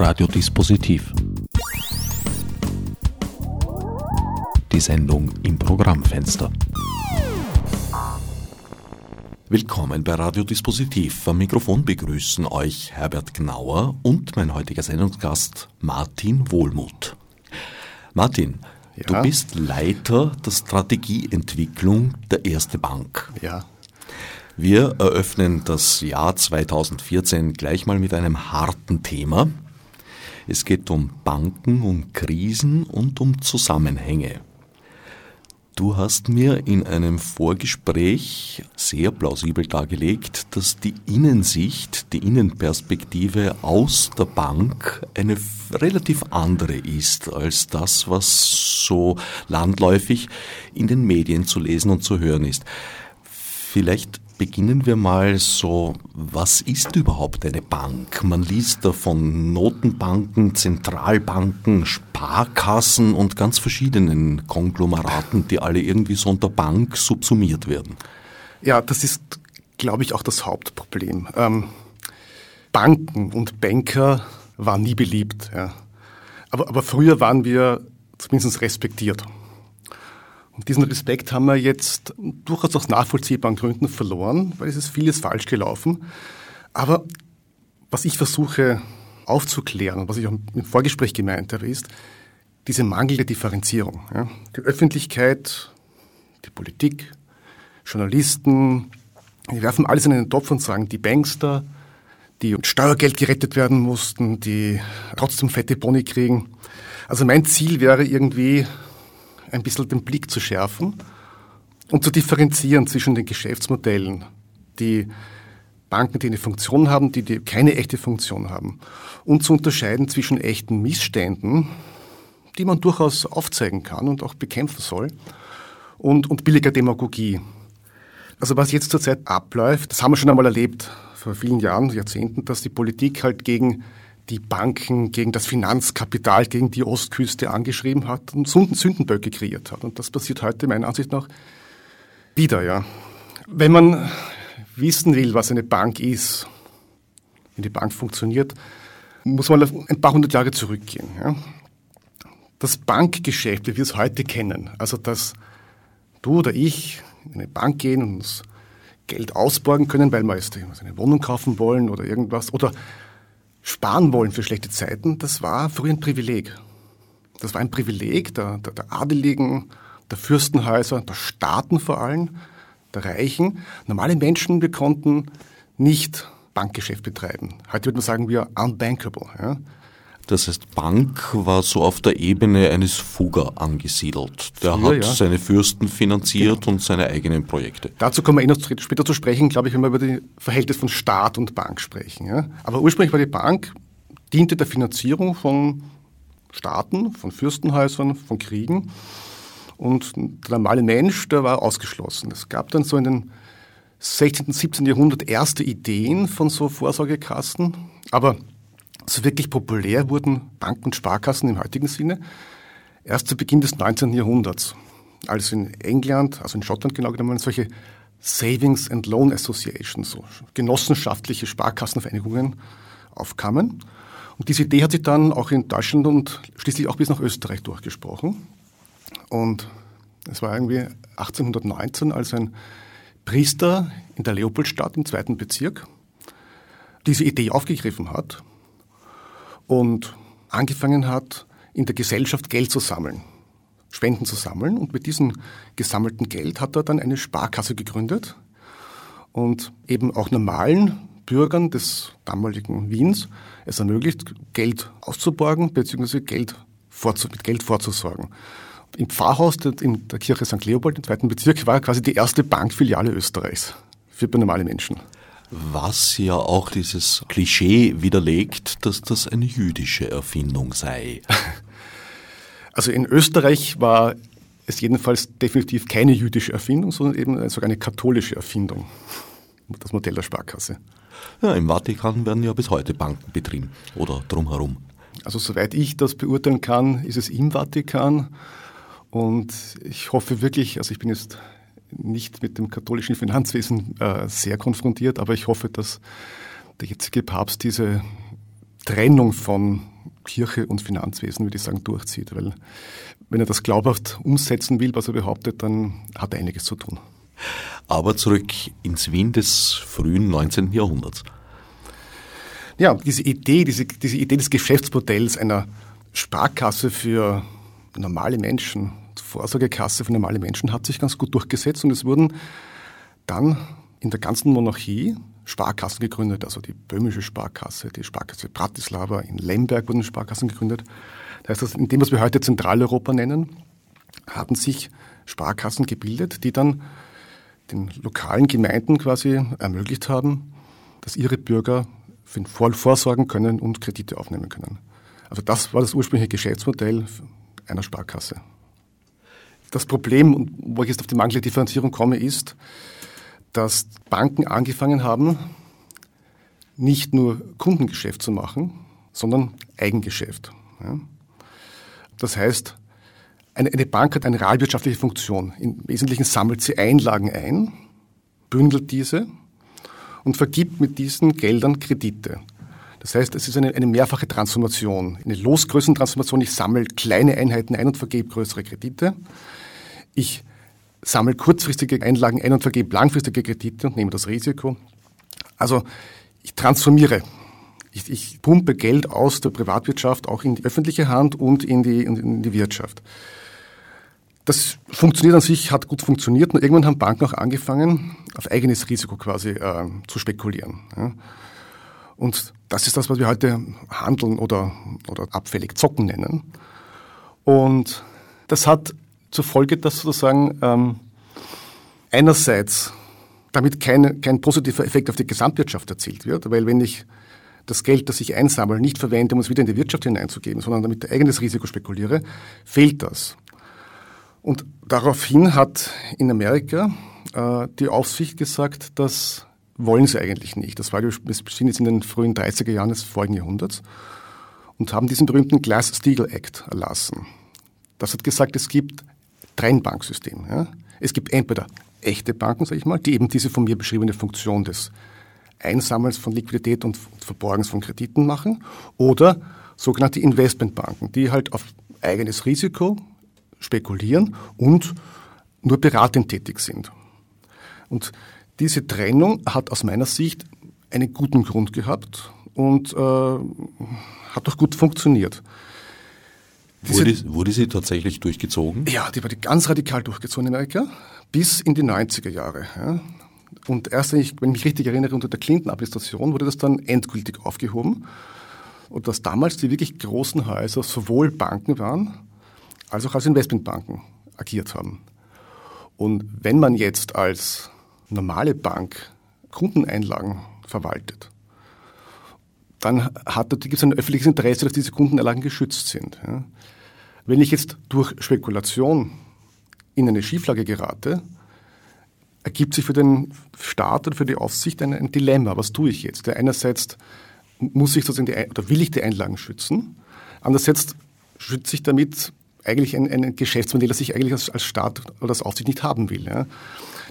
Radiodispositiv. Die Sendung im Programmfenster. Willkommen bei Radiodispositiv. Am Mikrofon begrüßen euch Herbert Gnauer und mein heutiger Sendungsgast Martin Wohlmuth. Martin, ja. du bist Leiter der Strategieentwicklung der Erste Bank. Ja. Wir eröffnen das Jahr 2014 gleich mal mit einem harten Thema. Es geht um Banken, um Krisen und um Zusammenhänge. Du hast mir in einem Vorgespräch sehr plausibel dargelegt, dass die Innensicht, die Innenperspektive aus der Bank eine relativ andere ist als das, was so landläufig in den Medien zu lesen und zu hören ist. Vielleicht beginnen wir mal so, was ist überhaupt eine Bank? Man liest da von Notenbanken, Zentralbanken, Sparkassen und ganz verschiedenen Konglomeraten, die alle irgendwie so unter Bank subsumiert werden. Ja, das ist, glaube ich, auch das Hauptproblem. Ähm, Banken und Banker waren nie beliebt. Ja. Aber, aber früher waren wir zumindest respektiert. Und diesen Respekt haben wir jetzt durchaus aus nachvollziehbaren Gründen verloren, weil es ist vieles falsch gelaufen. Aber was ich versuche aufzuklären, was ich auch im Vorgespräch gemeint habe, ist diese mangelnde Differenzierung. Die Öffentlichkeit, die Politik, Journalisten, die werfen alles in einen Topf und sagen, die Bankster, die mit Steuergeld gerettet werden mussten, die trotzdem fette Boni kriegen. Also mein Ziel wäre irgendwie, ein bisschen den Blick zu schärfen und zu differenzieren zwischen den Geschäftsmodellen, die Banken, die eine Funktion haben, die, die keine echte Funktion haben. Und zu unterscheiden zwischen echten Missständen, die man durchaus aufzeigen kann und auch bekämpfen soll, und, und billiger Demagogie. Also was jetzt zurzeit abläuft, das haben wir schon einmal erlebt vor vielen Jahren, Jahrzehnten, dass die Politik halt gegen die Banken, gegen das Finanzkapital, gegen die Ostküste angeschrieben hat und Sündenböcke kreiert hat. Und das passiert heute meiner Ansicht nach wieder, ja. Wenn man wissen will, was eine Bank ist, wie die Bank funktioniert, muss man ein paar hundert Jahre zurückgehen. Ja. Das Bankgeschäft, wie wir es heute kennen, also dass du oder ich in eine Bank gehen und uns Geld ausborgen können, weil wir jetzt eine Wohnung kaufen wollen oder irgendwas, oder sparen wollen für schlechte Zeiten, das war früher ein Privileg. Das war ein Privileg der, der, der Adeligen, der Fürstenhäuser, der Staaten vor allem, der Reichen. Normale Menschen, wir konnten nicht Bankgeschäft betreiben. Heute würde man sagen, wir unbankable. Ja? Das heißt, Bank war so auf der Ebene eines Fugger angesiedelt. Der Früher, hat ja. seine Fürsten finanziert genau. und seine eigenen Projekte. Dazu kommen wir eh noch später zu sprechen, glaube ich, wenn wir über das Verhältnis von Staat und Bank sprechen. Ja. Aber ursprünglich war die Bank, diente der Finanzierung von Staaten, von Fürstenhäusern, von Kriegen. Und der normale Mensch, der war ausgeschlossen. Es gab dann so in den 16. und 17. Jahrhundert erste Ideen von so Vorsorgekassen. Aber so wirklich populär wurden Banken und Sparkassen im heutigen Sinne erst zu Beginn des 19. Jahrhunderts, als in England, also in Schottland genau genommen, solche Savings and Loan Associations, so genossenschaftliche Sparkassenvereinigungen aufkamen. Und diese Idee hat sich dann auch in Deutschland und schließlich auch bis nach Österreich durchgesprochen. Und es war irgendwie 1819, als ein Priester in der Leopoldstadt im zweiten Bezirk diese Idee aufgegriffen hat und angefangen hat, in der Gesellschaft Geld zu sammeln, Spenden zu sammeln. Und mit diesem gesammelten Geld hat er dann eine Sparkasse gegründet und eben auch normalen Bürgern des damaligen Wiens es ermöglicht, Geld auszuborgen bzw. Geld mit Geld vorzusorgen. Im Pfarrhaus in der Kirche St. Leopold im zweiten Bezirk war quasi die erste Bankfiliale Österreichs für normale Menschen was ja auch dieses Klischee widerlegt, dass das eine jüdische Erfindung sei. Also in Österreich war es jedenfalls definitiv keine jüdische Erfindung, sondern eben sogar eine katholische Erfindung, das Modell der Sparkasse. Ja, im Vatikan werden ja bis heute Banken betrieben oder drumherum. Also soweit ich das beurteilen kann, ist es im Vatikan und ich hoffe wirklich, also ich bin jetzt nicht mit dem katholischen Finanzwesen äh, sehr konfrontiert, aber ich hoffe, dass der jetzige Papst diese Trennung von Kirche und Finanzwesen, würde ich sagen, durchzieht. Weil wenn er das glaubhaft umsetzen will, was er behauptet, dann hat er einiges zu tun. Aber zurück ins Wien des frühen 19. Jahrhunderts. Ja, diese Idee, diese, diese Idee des Geschäftsmodells einer Sparkasse für normale Menschen, Vorsorgekasse für normale Menschen hat sich ganz gut durchgesetzt und es wurden dann in der ganzen Monarchie Sparkassen gegründet, also die böhmische Sparkasse, die Sparkasse Bratislava, in Lemberg wurden Sparkassen gegründet. Das heißt, in dem, was wir heute Zentraleuropa nennen, hatten sich Sparkassen gebildet, die dann den lokalen Gemeinden quasi ermöglicht haben, dass ihre Bürger für den Vor vorsorgen können und Kredite aufnehmen können. Also das war das ursprüngliche Geschäftsmodell einer Sparkasse. Das Problem, wo ich jetzt auf die mangelnde Differenzierung komme, ist, dass Banken angefangen haben, nicht nur Kundengeschäft zu machen, sondern Eigengeschäft. Das heißt, eine, Bank hat eine realwirtschaftliche Funktion. Im Wesentlichen sammelt sie Einlagen ein, bündelt diese und vergibt mit diesen Geldern Kredite. Das heißt, es ist eine, eine mehrfache Transformation, eine Losgrößentransformation. Ich sammle kleine Einheiten ein und vergebe größere Kredite. Ich sammle kurzfristige Einlagen ein und vergebe langfristige Kredite und nehme das Risiko. Also ich transformiere. Ich, ich pumpe Geld aus der Privatwirtschaft auch in die öffentliche Hand und in die, in die Wirtschaft. Das funktioniert an sich, hat gut funktioniert. Und irgendwann haben Banken auch angefangen, auf eigenes Risiko quasi äh, zu spekulieren. Ja. Und das ist das, was wir heute Handeln oder, oder abfällig Zocken nennen. Und das hat zur Folge, dass sozusagen ähm, einerseits damit kein, kein positiver Effekt auf die Gesamtwirtschaft erzielt wird, weil wenn ich das Geld, das ich einsammle, nicht verwende, um es wieder in die Wirtschaft hineinzugeben, sondern damit eigenes Risiko spekuliere, fehlt das. Und daraufhin hat in Amerika äh, die Aufsicht gesagt, das wollen sie eigentlich nicht. Das war, wir sind jetzt in den frühen 30er Jahren des vorigen Jahrhunderts und haben diesen berühmten Glass-Steagall Act erlassen. Das hat gesagt, es gibt Trennbanksystem. Ja? Es gibt entweder echte Banken, sage ich mal, die eben diese von mir beschriebene Funktion des Einsammelns von Liquidität und Verborgens von Krediten machen, oder sogenannte Investmentbanken, die halt auf eigenes Risiko spekulieren und nur beratend tätig sind. Und diese Trennung hat aus meiner Sicht einen guten Grund gehabt und äh, hat auch gut funktioniert. Wurde, wurde, sie tatsächlich durchgezogen? Ja, die wurde ganz radikal durchgezogen in Amerika bis in die 90er Jahre. Ja. Und erst, wenn ich, wenn ich mich richtig erinnere, unter der Clinton-Administration wurde das dann endgültig aufgehoben. Und dass damals die wirklich großen Häuser sowohl Banken waren, als auch als Investmentbanken agiert haben. Und wenn man jetzt als normale Bank Kundeneinlagen verwaltet, dann gibt es ein öffentliches Interesse, dass diese Kundeneinlagen geschützt sind. Ja. Wenn ich jetzt durch Spekulation in eine Schieflage gerate, ergibt sich für den Staat oder für die Aufsicht ein, ein Dilemma. Was tue ich jetzt? Der einerseits muss ich sozusagen die, oder will ich die Einlagen schützen, andererseits schütze ich damit eigentlich ein, ein Geschäftsmodell, das ich eigentlich als, als Staat oder als Aufsicht nicht haben will. Ja.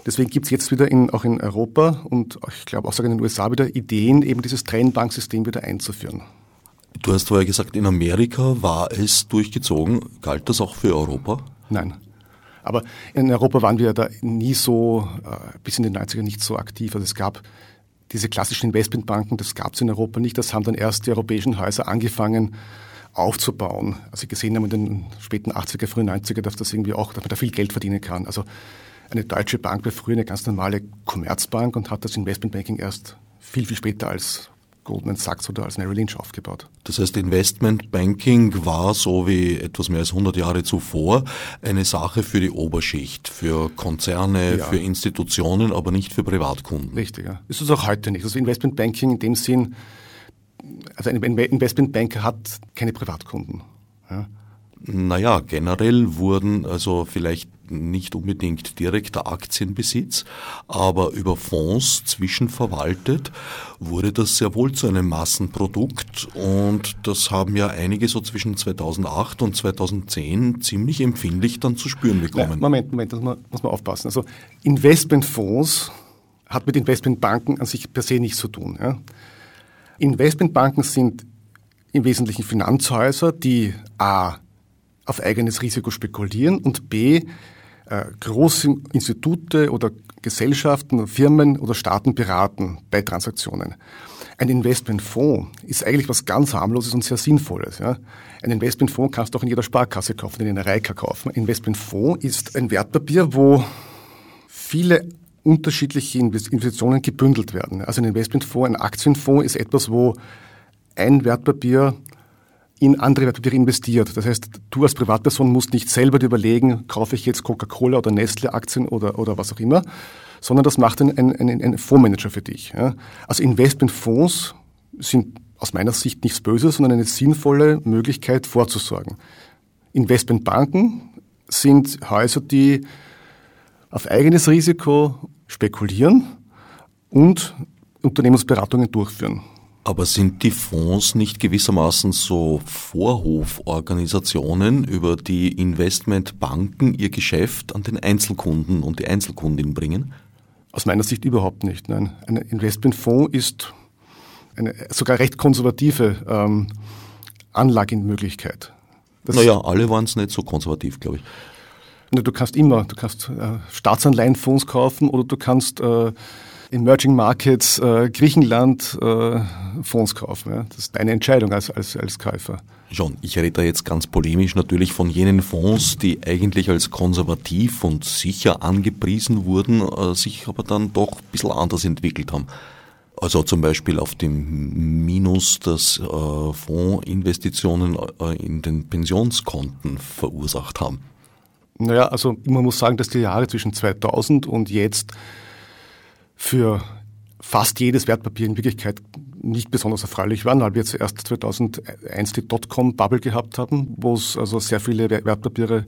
Deswegen gibt es jetzt wieder in, auch in Europa und ich glaube auch sogar in den USA wieder Ideen, eben dieses Trennbanksystem wieder einzuführen. Du hast vorher gesagt, in Amerika war es durchgezogen. Galt das auch für Europa? Nein. Aber in Europa waren wir da nie so, äh, bis in den 90er nicht so aktiv. Also es gab diese klassischen Investmentbanken, das gab es in Europa nicht. Das haben dann erst die europäischen Häuser angefangen aufzubauen. Also gesehen haben in den späten 80er, frühen 90er, dass das irgendwie auch, dass man da viel Geld verdienen kann. Also eine deutsche Bank war früher eine ganz normale Commerzbank und hat das Investmentbanking erst viel, viel später als Goldman Sachs oder als Merrill Lynch aufgebaut. Das heißt, Investmentbanking war so wie etwas mehr als 100 Jahre zuvor eine Sache für die Oberschicht, für Konzerne, ja. für Institutionen, aber nicht für Privatkunden. Richtig, ja. Ist es auch heute nicht. Also Investmentbanking in dem Sinn, also ein Investmentbanker hat keine Privatkunden. Ja. Naja, generell wurden also vielleicht nicht unbedingt direkter Aktienbesitz, aber über Fonds zwischenverwaltet wurde das sehr wohl zu einem Massenprodukt und das haben ja einige so zwischen 2008 und 2010 ziemlich empfindlich dann zu spüren bekommen. Moment, Moment, das muss man, muss man aufpassen. Also Investmentfonds hat mit Investmentbanken an sich per se nichts zu tun. Ja. Investmentbanken sind im Wesentlichen Finanzhäuser, die a. auf eigenes Risiko spekulieren und b. Äh, große Institute oder Gesellschaften, Firmen oder Staaten beraten bei Transaktionen. Ein Investmentfonds ist eigentlich was ganz harmloses und sehr sinnvolles. Ja. Ein Investmentfonds kannst du auch in jeder Sparkasse kaufen, in einer Reika kaufen. Ein Investmentfonds ist ein Wertpapier, wo viele unterschiedliche Investitionen gebündelt werden. Also ein Investmentfonds, ein Aktienfonds ist etwas, wo ein Wertpapier in andere Wertpapiere investiert. Das heißt, du als Privatperson musst nicht selber dir überlegen, kaufe ich jetzt Coca-Cola oder Nestle-Aktien oder, oder was auch immer, sondern das macht ein, ein, ein, ein Fondsmanager für dich. Ja. Also Investmentfonds sind aus meiner Sicht nichts Böses, sondern eine sinnvolle Möglichkeit vorzusorgen. Investmentbanken sind Häuser, die auf eigenes Risiko spekulieren und Unternehmensberatungen durchführen. Aber sind die Fonds nicht gewissermaßen so Vorhoforganisationen, über die Investmentbanken ihr Geschäft an den Einzelkunden und die Einzelkundin bringen? Aus meiner Sicht überhaupt nicht. Nein. Ein Investmentfonds ist eine sogar recht konservative ähm, Anlagemöglichkeit. Das naja, alle waren es nicht so konservativ, glaube ich. Du kannst immer, du kannst äh, Staatsanleihenfonds kaufen oder du kannst äh, Emerging Markets äh, Griechenland äh, Fonds kaufen. Ja? Das ist deine Entscheidung als, als, als Käufer. Schon, ich rede da jetzt ganz polemisch natürlich von jenen Fonds, die eigentlich als konservativ und sicher angepriesen wurden, äh, sich aber dann doch ein bisschen anders entwickelt haben. Also zum Beispiel auf dem Minus, das äh, Fondsinvestitionen äh, in den Pensionskonten verursacht haben. Naja, also man muss sagen, dass die Jahre zwischen 2000 und jetzt für fast jedes Wertpapier in Wirklichkeit nicht besonders erfreulich waren, weil wir zuerst 2001 die Dotcom-Bubble gehabt haben, wo es also sehr viele Wertpapiere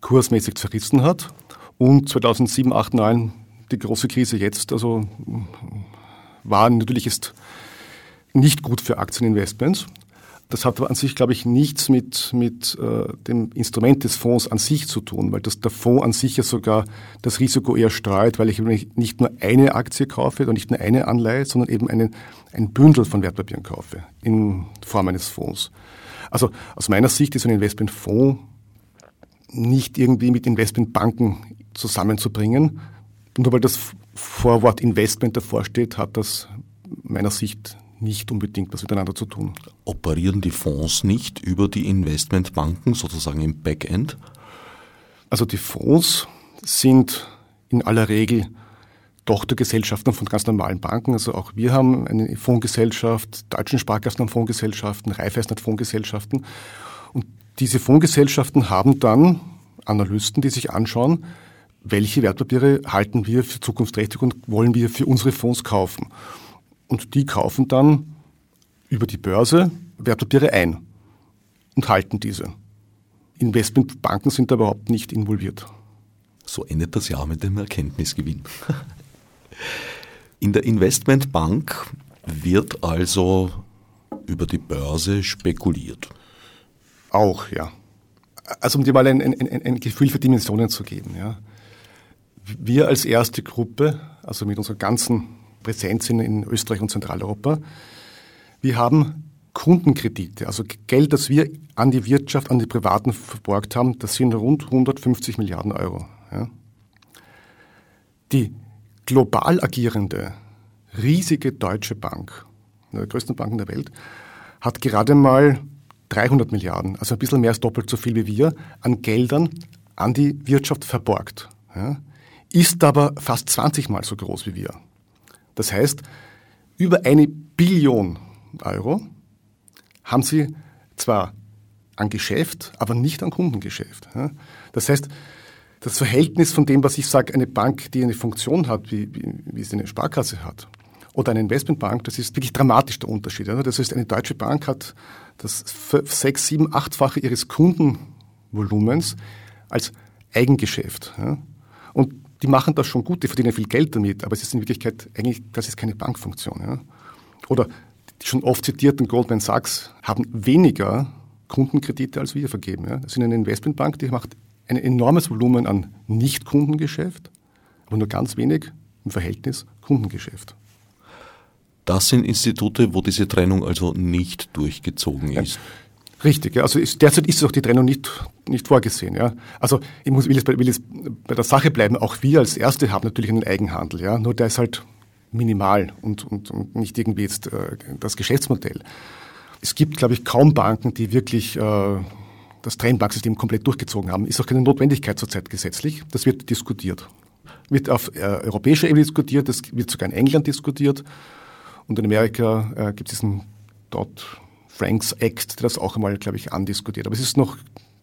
kursmäßig zerrissen hat. Und 2007, 8, 9 die große Krise jetzt, also war natürlich ist nicht gut für Aktieninvestments. Das hat aber an sich, glaube ich, nichts mit, mit äh, dem Instrument des Fonds an sich zu tun, weil das, der Fonds an sich ja sogar das Risiko eher streut, weil ich nicht nur eine Aktie kaufe oder nicht nur eine Anleihe, sondern eben einen, ein Bündel von Wertpapieren kaufe in Form eines Fonds. Also aus meiner Sicht ist ein Investmentfonds nicht irgendwie mit Investmentbanken zusammenzubringen. Nur weil das Vorwort Investment davor steht, hat das meiner Sicht nicht unbedingt was miteinander zu tun. Operieren die Fonds nicht über die Investmentbanken sozusagen im Backend? Also die Fonds sind in aller Regel Tochtergesellschaften von ganz normalen Banken. Also auch wir haben eine Fondsgesellschaft, Deutschen Sparkassen haben Fondsgesellschaften, Raiffeisen hat Fondsgesellschaften. Und diese Fondsgesellschaften haben dann Analysten, die sich anschauen, welche Wertpapiere halten wir für zukunftsträchtig und wollen wir für unsere Fonds kaufen. Und die kaufen dann über die Börse Wertpapiere ein und halten diese. Investmentbanken sind da überhaupt nicht involviert. So endet das Jahr mit dem Erkenntnisgewinn. In der Investmentbank wird also über die Börse spekuliert. Auch, ja. Also um dir mal ein, ein, ein Gefühl für Dimensionen zu geben. Ja. Wir als erste Gruppe, also mit unserer ganzen präsent sind in Österreich und Zentraleuropa. Wir haben Kundenkredite, also Geld, das wir an die Wirtschaft, an die Privaten verborgt haben, das sind rund 150 Milliarden Euro. Ja. Die global agierende, riesige Deutsche Bank, eine der größten Banken der Welt, hat gerade mal 300 Milliarden, also ein bisschen mehr als doppelt so viel wie wir, an Geldern an die Wirtschaft verborgt. Ja. Ist aber fast 20 Mal so groß wie wir. Das heißt, über eine Billion Euro haben sie zwar an Geschäft, aber nicht an Kundengeschäft. Das heißt, das Verhältnis von dem, was ich sage, eine Bank, die eine Funktion hat, wie, wie, wie es eine Sparkasse hat, oder eine Investmentbank, das ist wirklich dramatisch der Unterschied. Das heißt, eine deutsche Bank hat das sechs, sieben, achtfache ihres Kundenvolumens als Eigengeschäft. Und die machen das schon gut, die verdienen viel Geld damit, aber es ist in Wirklichkeit eigentlich, das ist keine Bankfunktion. Ja? Oder die schon oft zitierten Goldman Sachs haben weniger Kundenkredite als wir vergeben. Ja? Das ist eine Investmentbank, die macht ein enormes Volumen an Nicht-Kundengeschäft, aber nur ganz wenig im Verhältnis Kundengeschäft. Das sind Institute, wo diese Trennung also nicht durchgezogen ist. Ja. Richtig, ja. also ist, derzeit ist auch die Trennung nicht, nicht vorgesehen. Ja. Also ich muss, will, jetzt bei, will jetzt bei der Sache bleiben, auch wir als Erste haben natürlich einen Eigenhandel, ja. nur der ist halt minimal und, und, und nicht irgendwie jetzt äh, das Geschäftsmodell. Es gibt, glaube ich, kaum Banken, die wirklich äh, das Trennbanksystem komplett durchgezogen haben. Ist auch keine Notwendigkeit zurzeit gesetzlich. Das wird diskutiert. Wird auf äh, europäischer Ebene diskutiert, das wird sogar in England diskutiert. Und in Amerika äh, gibt es diesen dort Franks Act, der das auch einmal, glaube ich, andiskutiert. Aber es ist noch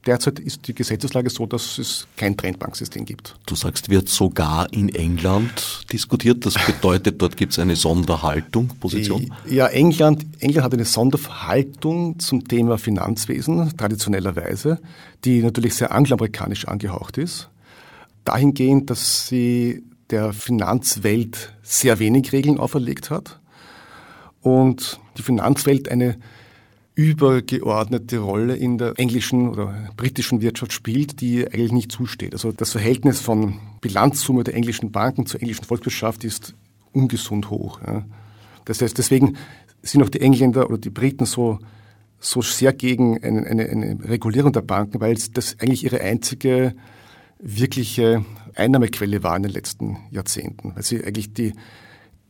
Derzeit ist die Gesetzeslage so, dass es kein Trendbanksystem gibt. Du sagst, wird sogar in England diskutiert. Das bedeutet, dort gibt es eine Sonderhaltung, Position? Ja, England, England hat eine Sonderhaltung zum Thema Finanzwesen, traditionellerweise, die natürlich sehr angloamerikanisch angehaucht ist. Dahingehend, dass sie der Finanzwelt sehr wenig Regeln auferlegt hat und die Finanzwelt eine übergeordnete Rolle in der englischen oder britischen Wirtschaft spielt, die eigentlich nicht zusteht. Also das Verhältnis von Bilanzsumme der englischen Banken zur englischen Volkswirtschaft ist ungesund hoch. Das heißt, deswegen sind auch die Engländer oder die Briten so, so sehr gegen eine, eine, eine Regulierung der Banken, weil das eigentlich ihre einzige wirkliche Einnahmequelle war in den letzten Jahrzehnten, weil sie eigentlich die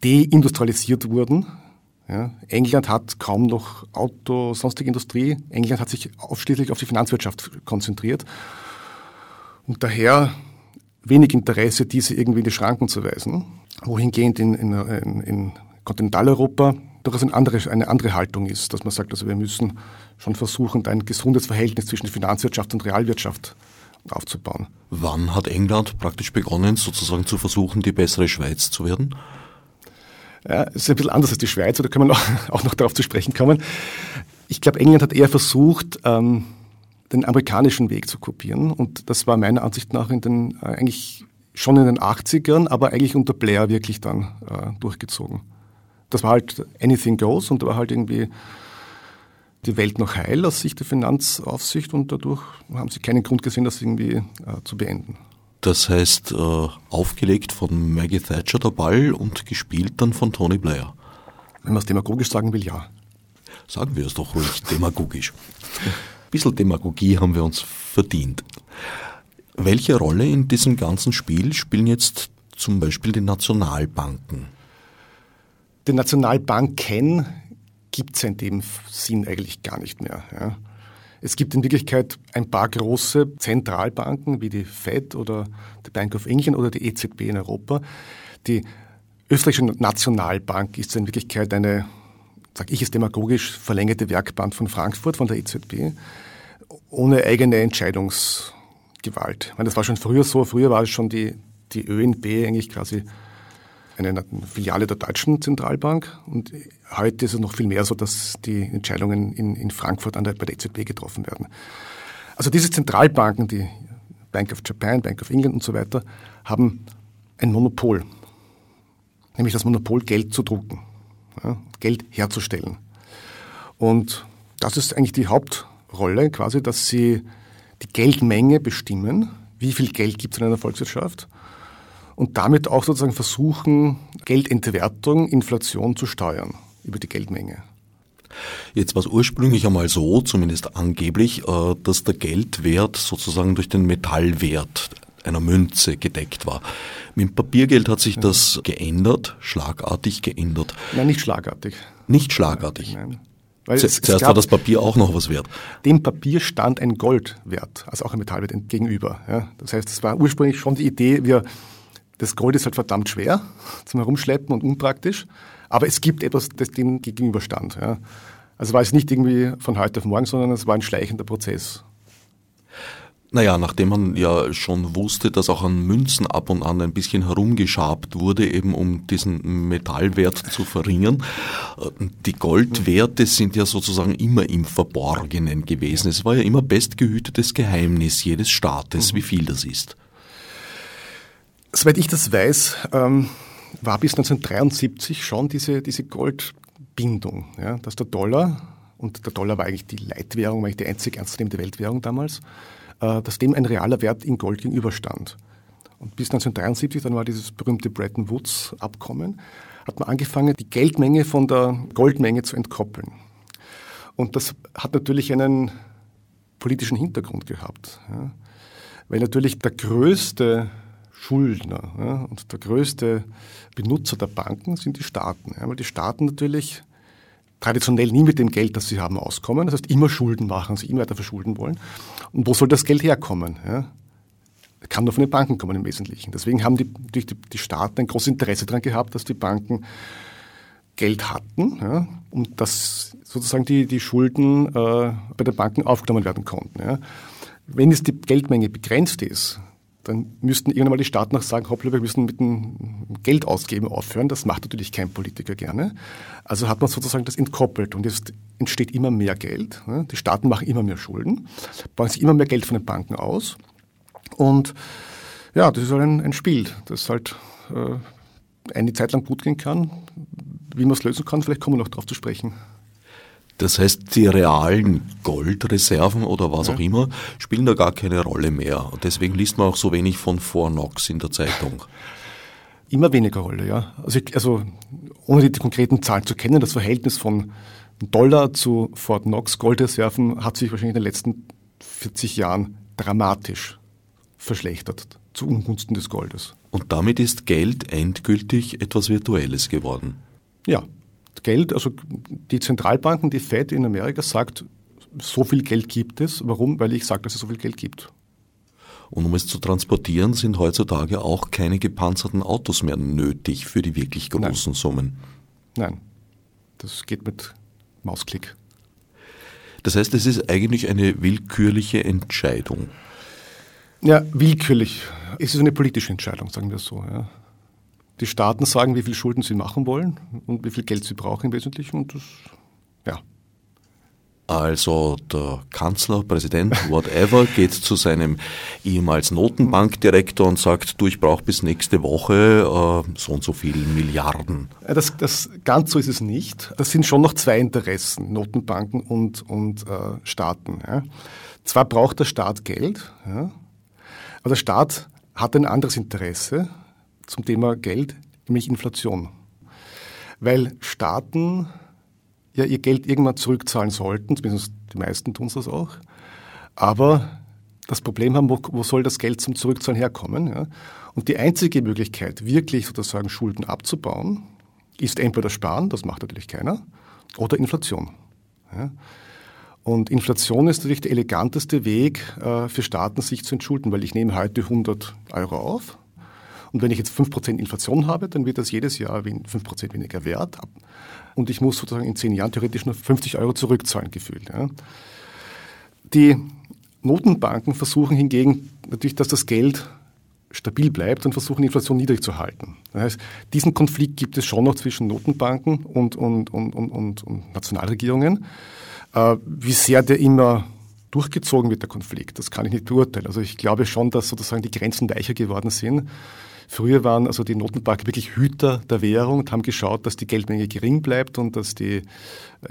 deindustrialisiert wurden ja, England hat kaum noch Auto, sonstige Industrie. England hat sich ausschließlich auf die Finanzwirtschaft konzentriert und daher wenig Interesse, diese irgendwie in die Schranken zu weisen. Wohingehend in, in, in, in Kontinentaleuropa durchaus eine andere, eine andere Haltung ist, dass man sagt, also wir müssen schon versuchen, ein gesundes Verhältnis zwischen Finanzwirtschaft und Realwirtschaft aufzubauen. Wann hat England praktisch begonnen, sozusagen zu versuchen, die bessere Schweiz zu werden? Ja, ist ein bisschen anders als die Schweiz, da können wir noch, auch noch darauf zu sprechen kommen. Ich glaube, England hat eher versucht, ähm, den amerikanischen Weg zu kopieren. Und das war meiner Ansicht nach in den, äh, eigentlich schon in den 80ern, aber eigentlich unter Blair wirklich dann äh, durchgezogen. Das war halt anything goes und da war halt irgendwie die Welt noch heil aus Sicht der Finanzaufsicht und dadurch haben sie keinen Grund gesehen, das irgendwie äh, zu beenden. Das heißt, äh, aufgelegt von Maggie Thatcher der Ball und gespielt dann von Tony Blair. Wenn man es demagogisch sagen will, ja. Sagen wir es doch ruhig, demagogisch. Ein bisschen Demagogie haben wir uns verdient. Welche Rolle in diesem ganzen Spiel spielen jetzt zum Beispiel die Nationalbanken? Die Nationalbanken gibt es in dem Sinn eigentlich gar nicht mehr. Ja. Es gibt in Wirklichkeit ein paar große Zentralbanken wie die Fed oder die Bank of England oder die EZB in Europa. Die österreichische Nationalbank ist in Wirklichkeit eine, sage ich es demagogisch, verlängerte Werkbank von Frankfurt, von der EZB, ohne eigene Entscheidungsgewalt. Ich meine, das war schon früher so. Früher war es schon die, die ÖNB eigentlich quasi eine Filiale der Deutschen Zentralbank. Und heute ist es noch viel mehr so, dass die Entscheidungen in, in Frankfurt an der, bei der EZB getroffen werden. Also diese Zentralbanken, die Bank of Japan, Bank of England und so weiter, haben ein Monopol. Nämlich das Monopol, Geld zu drucken, ja, Geld herzustellen. Und das ist eigentlich die Hauptrolle, quasi, dass sie die Geldmenge bestimmen. Wie viel Geld gibt es in einer Volkswirtschaft? Und damit auch sozusagen versuchen, Geldentwertung, Inflation zu steuern über die Geldmenge. Jetzt war es ursprünglich einmal so, zumindest angeblich, äh, dass der Geldwert sozusagen durch den Metallwert einer Münze gedeckt war. Mit Papiergeld hat sich das geändert, schlagartig geändert. Nein, nicht schlagartig. Nicht schlagartig. Nein. Weil es, Zuerst war das Papier auch noch was wert. Dem Papier stand ein Goldwert, also auch ein Metallwert gegenüber. Ja. Das heißt, es war ursprünglich schon die Idee, wir das Gold ist halt verdammt schwer zum Herumschleppen und unpraktisch, aber es gibt etwas, das dem gegenüberstand. Ja. Also war es nicht irgendwie von heute auf morgen, sondern es war ein schleichender Prozess. Naja, nachdem man ja schon wusste, dass auch an Münzen ab und an ein bisschen herumgeschabt wurde, eben um diesen Metallwert zu verringern. Äh, die Goldwerte sind ja sozusagen immer im Verborgenen gewesen. Es war ja immer bestgehütetes Geheimnis jedes Staates, wie viel das ist. Soweit ich das weiß, ähm, war bis 1973 schon diese, diese Goldbindung, ja, dass der Dollar, und der Dollar war eigentlich die Leitwährung, war eigentlich die einzige ernstzunehmende Weltwährung damals, äh, dass dem ein realer Wert in Gold gegenüberstand. Und bis 1973, dann war dieses berühmte Bretton Woods-Abkommen, hat man angefangen, die Geldmenge von der Goldmenge zu entkoppeln. Und das hat natürlich einen politischen Hintergrund gehabt. Ja. Weil natürlich der größte Schuldner ja, und der größte Benutzer der Banken sind die Staaten. Ja, weil die Staaten natürlich traditionell nie mit dem Geld, das sie haben, auskommen. Das heißt, immer Schulden machen, sie immer weiter verschulden wollen. Und wo soll das Geld herkommen? Ja? Kann nur von den Banken kommen im Wesentlichen. Deswegen haben die, die, die Staaten ein großes Interesse daran gehabt, dass die Banken Geld hatten ja, und dass sozusagen die, die Schulden äh, bei den Banken aufgenommen werden konnten. Ja. Wenn jetzt die Geldmenge begrenzt ist, dann müssten irgendwann mal die Staaten auch sagen, hoppla, wir müssen mit dem Geld ausgeben aufhören. Das macht natürlich kein Politiker gerne. Also hat man sozusagen das entkoppelt und jetzt entsteht immer mehr Geld. Die Staaten machen immer mehr Schulden, bauen sich immer mehr Geld von den Banken aus. Und ja, das ist halt ein, ein Spiel, das halt äh, eine Zeit lang gut gehen kann. Wie man es lösen kann, vielleicht kommen wir noch darauf zu sprechen. Das heißt, die realen Goldreserven oder was auch immer spielen da gar keine Rolle mehr. Und deswegen liest man auch so wenig von Fort Knox in der Zeitung. Immer weniger Rolle, ja. Also, also ohne die, die, konkreten Zahlen zu kennen, das Verhältnis von Dollar zu Fort Knox Goldreserven hat sich wahrscheinlich in den letzten 40 Jahren dramatisch verschlechtert zu Ungunsten des Goldes. Und damit ist Geld endgültig etwas Virtuelles geworden. Ja, Geld, also die Zentralbanken, die Fed in Amerika sagt, so viel Geld gibt es. Warum? Weil ich sage, dass es so viel Geld gibt. Und um es zu transportieren, sind heutzutage auch keine gepanzerten Autos mehr nötig für die wirklich großen Nein. Summen. Nein, das geht mit Mausklick. Das heißt, es ist eigentlich eine willkürliche Entscheidung. Ja, willkürlich. Es ist eine politische Entscheidung, sagen wir so. Ja. Die Staaten sagen, wie viel Schulden sie machen wollen und wie viel Geld sie brauchen im Wesentlichen und das, ja. Also der Kanzler, Präsident, whatever, geht zu seinem ehemals Notenbankdirektor und sagt, du, ich brauche bis nächste Woche äh, so und so viele Milliarden. Das, das, ganz so ist es nicht. Das sind schon noch zwei Interessen, Notenbanken und, und äh, Staaten. Ja. Zwar braucht der Staat Geld, ja, aber der Staat hat ein anderes Interesse zum Thema Geld, nämlich Inflation. Weil Staaten ja ihr Geld irgendwann zurückzahlen sollten, zumindest die meisten tun das auch, aber das Problem haben, wo, wo soll das Geld zum Zurückzahlen herkommen? Ja? Und die einzige Möglichkeit, wirklich sozusagen Schulden abzubauen, ist entweder Sparen, das macht natürlich keiner, oder Inflation. Ja? Und Inflation ist natürlich der eleganteste Weg äh, für Staaten, sich zu entschulden, weil ich nehme heute 100 Euro auf, und wenn ich jetzt 5% Inflation habe, dann wird das jedes Jahr 5% weniger wert. Und ich muss sozusagen in zehn Jahren theoretisch nur 50 Euro zurückzahlen gefühlt. Ja. Die Notenbanken versuchen hingegen natürlich, dass das Geld stabil bleibt und versuchen, die Inflation niedrig zu halten. Das heißt, diesen Konflikt gibt es schon noch zwischen Notenbanken und, und, und, und, und Nationalregierungen. Äh, wie sehr der immer durchgezogen wird, der Konflikt, das kann ich nicht beurteilen. Also ich glaube schon, dass sozusagen die Grenzen weicher geworden sind. Früher waren also die Notenbanken wirklich Hüter der Währung und haben geschaut, dass die Geldmenge gering bleibt und dass die äh,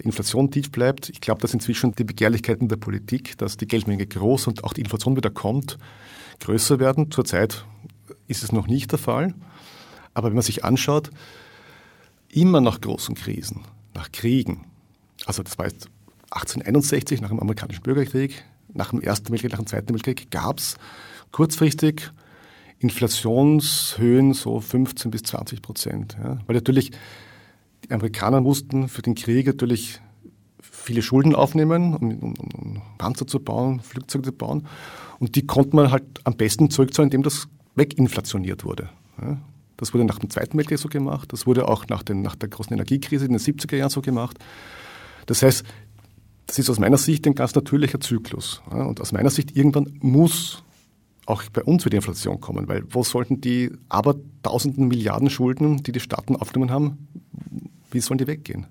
Inflation tief bleibt. Ich glaube, dass inzwischen die Begehrlichkeiten der Politik, dass die Geldmenge groß und auch die Inflation wieder kommt, größer werden. Zurzeit ist es noch nicht der Fall. Aber wenn man sich anschaut, immer nach großen Krisen, nach Kriegen, also das war jetzt 1861 nach dem amerikanischen Bürgerkrieg, nach dem Ersten Weltkrieg, nach dem Zweiten Weltkrieg gab es kurzfristig Inflationshöhen so 15 bis 20 Prozent. Ja. Weil natürlich die Amerikaner mussten für den Krieg natürlich viele Schulden aufnehmen, um, um, um Panzer zu bauen, Flugzeuge zu bauen. Und die konnte man halt am besten zurückzahlen, indem das weginflationiert wurde. Ja. Das wurde nach dem Zweiten Weltkrieg so gemacht, das wurde auch nach, den, nach der großen Energiekrise in den 70er Jahren so gemacht. Das heißt, das ist aus meiner Sicht ein ganz natürlicher Zyklus. Ja. Und aus meiner Sicht irgendwann muss auch bei uns wird Inflation kommen, weil wo sollten die aber tausenden Milliarden Schulden, die die Staaten aufgenommen haben, wie sollen die weggehen?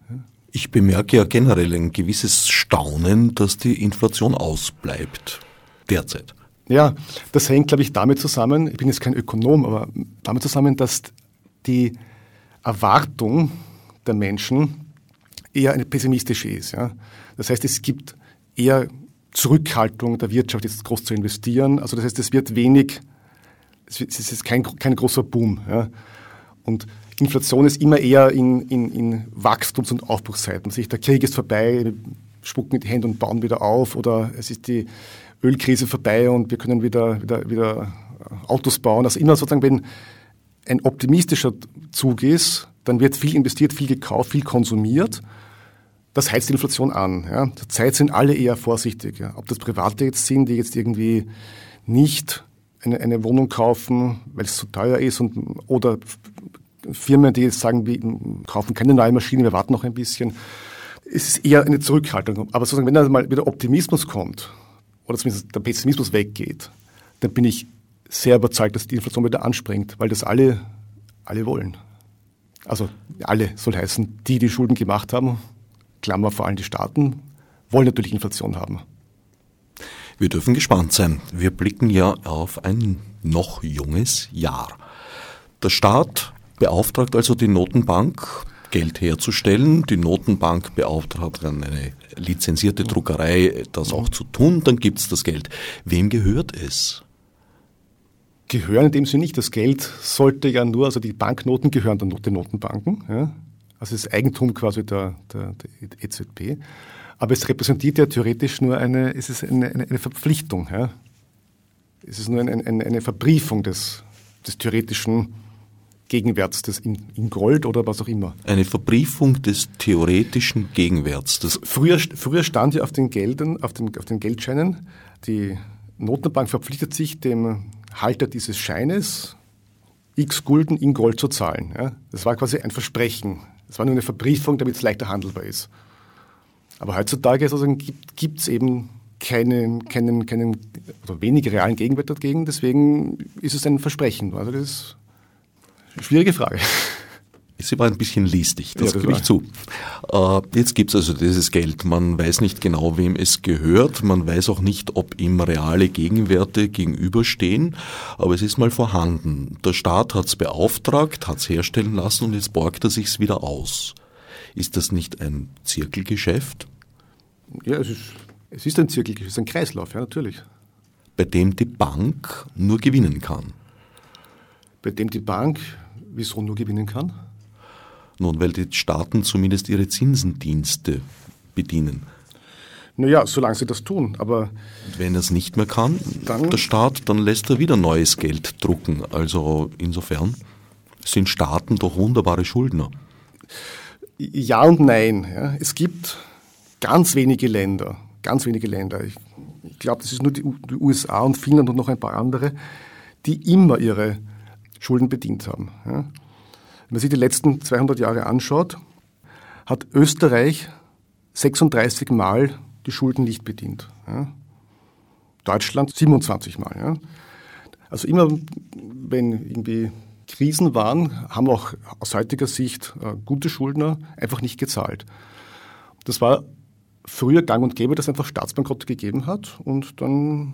Ich bemerke ja generell ein gewisses Staunen, dass die Inflation ausbleibt derzeit. Ja, das hängt, glaube ich, damit zusammen, ich bin jetzt kein Ökonom, aber damit zusammen, dass die Erwartung der Menschen eher eine pessimistische ist. Ja? Das heißt, es gibt eher Zurückhaltung der Wirtschaft jetzt groß zu investieren. Also das heißt, es wird wenig, es ist kein, kein großer Boom. Ja. Und Inflation ist immer eher in, in, in Wachstums- und Aufbruchszeiten. Sich der Krieg ist vorbei, spucken die Hände und bauen wieder auf oder es ist die Ölkrise vorbei und wir können wieder, wieder, wieder Autos bauen. Also immer sozusagen, wenn ein optimistischer Zug ist, dann wird viel investiert, viel gekauft, viel konsumiert. Das heizt die Inflation an. Ja. Zurzeit sind alle eher vorsichtig. Ja. Ob das Private jetzt sind, die jetzt irgendwie nicht eine, eine Wohnung kaufen, weil es zu teuer ist, und, oder Firmen, die jetzt sagen, wir kaufen keine neue Maschine, wir warten noch ein bisschen. Es ist eher eine Zurückhaltung. Aber sozusagen, wenn dann mal wieder Optimismus kommt, oder zumindest der Pessimismus weggeht, dann bin ich sehr überzeugt, dass die Inflation wieder anspringt, weil das alle, alle wollen. Also alle soll heißen, die, die Schulden gemacht haben, Klammer vor allem die Staaten, wollen natürlich Inflation haben. Wir dürfen gespannt sein. Wir blicken ja auf ein noch junges Jahr. Der Staat beauftragt also die Notenbank, Geld herzustellen. Die Notenbank beauftragt dann eine lizenzierte Druckerei, das auch zu tun. Dann gibt es das Geld. Wem gehört es? Gehören in dem Sinne nicht. Das Geld sollte ja nur, also die Banknoten gehören den Notenbanken. Ja? Also das Eigentum quasi der, der, der EZB. Aber es repräsentiert ja theoretisch nur eine, es ist eine, eine, eine Verpflichtung. Ja? Es ist nur eine, eine, eine Verbriefung des, des theoretischen Gegenwerts des in, in, Gold oder was auch immer. Eine Verbriefung des theoretischen Gegenwerts. Das früher, früher stand ja auf den Geldern, auf den, auf den Geldscheinen, die Notenbank verpflichtet sich dem Halter dieses Scheines x Gulden in Gold zu zahlen. Ja? Das war quasi ein Versprechen. Das war nur eine Verbriefung, damit es leichter handelbar ist. Aber heutzutage also, gibt es eben keinen, keinen, keinen oder wenig realen Gegenwert dagegen. Deswegen ist es ein Versprechen. Also das ist eine schwierige Frage. Sie war ein bisschen listig, das, ja, das gebe ich zu. Äh, jetzt gibt es also dieses Geld. Man weiß nicht genau, wem es gehört. Man weiß auch nicht, ob ihm reale Gegenwerte gegenüberstehen. Aber es ist mal vorhanden. Der Staat hat es beauftragt, hat es herstellen lassen und jetzt borgt er sich's wieder aus. Ist das nicht ein Zirkelgeschäft? Ja, es ist, es ist ein Zirkelgeschäft, es ist ein Kreislauf, ja, natürlich. Bei dem die Bank nur gewinnen kann. Bei dem die Bank wieso nur gewinnen kann? Nun, weil die Staaten zumindest ihre Zinsendienste bedienen. Naja, solange sie das tun, aber. Wenn er es nicht mehr kann, dann, der Staat, dann lässt er wieder neues Geld drucken. Also insofern sind Staaten doch wunderbare Schuldner. Ja und nein. Ja. Es gibt ganz wenige Länder, ganz wenige Länder, ich, ich glaube, das ist nur die, die, USA und Finnland und noch ein paar andere, die immer ihre Schulden bedient haben. Ja. Wenn man sich die letzten 200 Jahre anschaut, hat Österreich 36 Mal die Schulden nicht bedient. Ja. Deutschland 27 Mal. Ja. Also immer, wenn irgendwie Krisen waren, haben auch aus heutiger Sicht äh, gute Schuldner einfach nicht gezahlt. Das war früher gang und gäbe, dass es einfach Staatsbankrotte gegeben hat und dann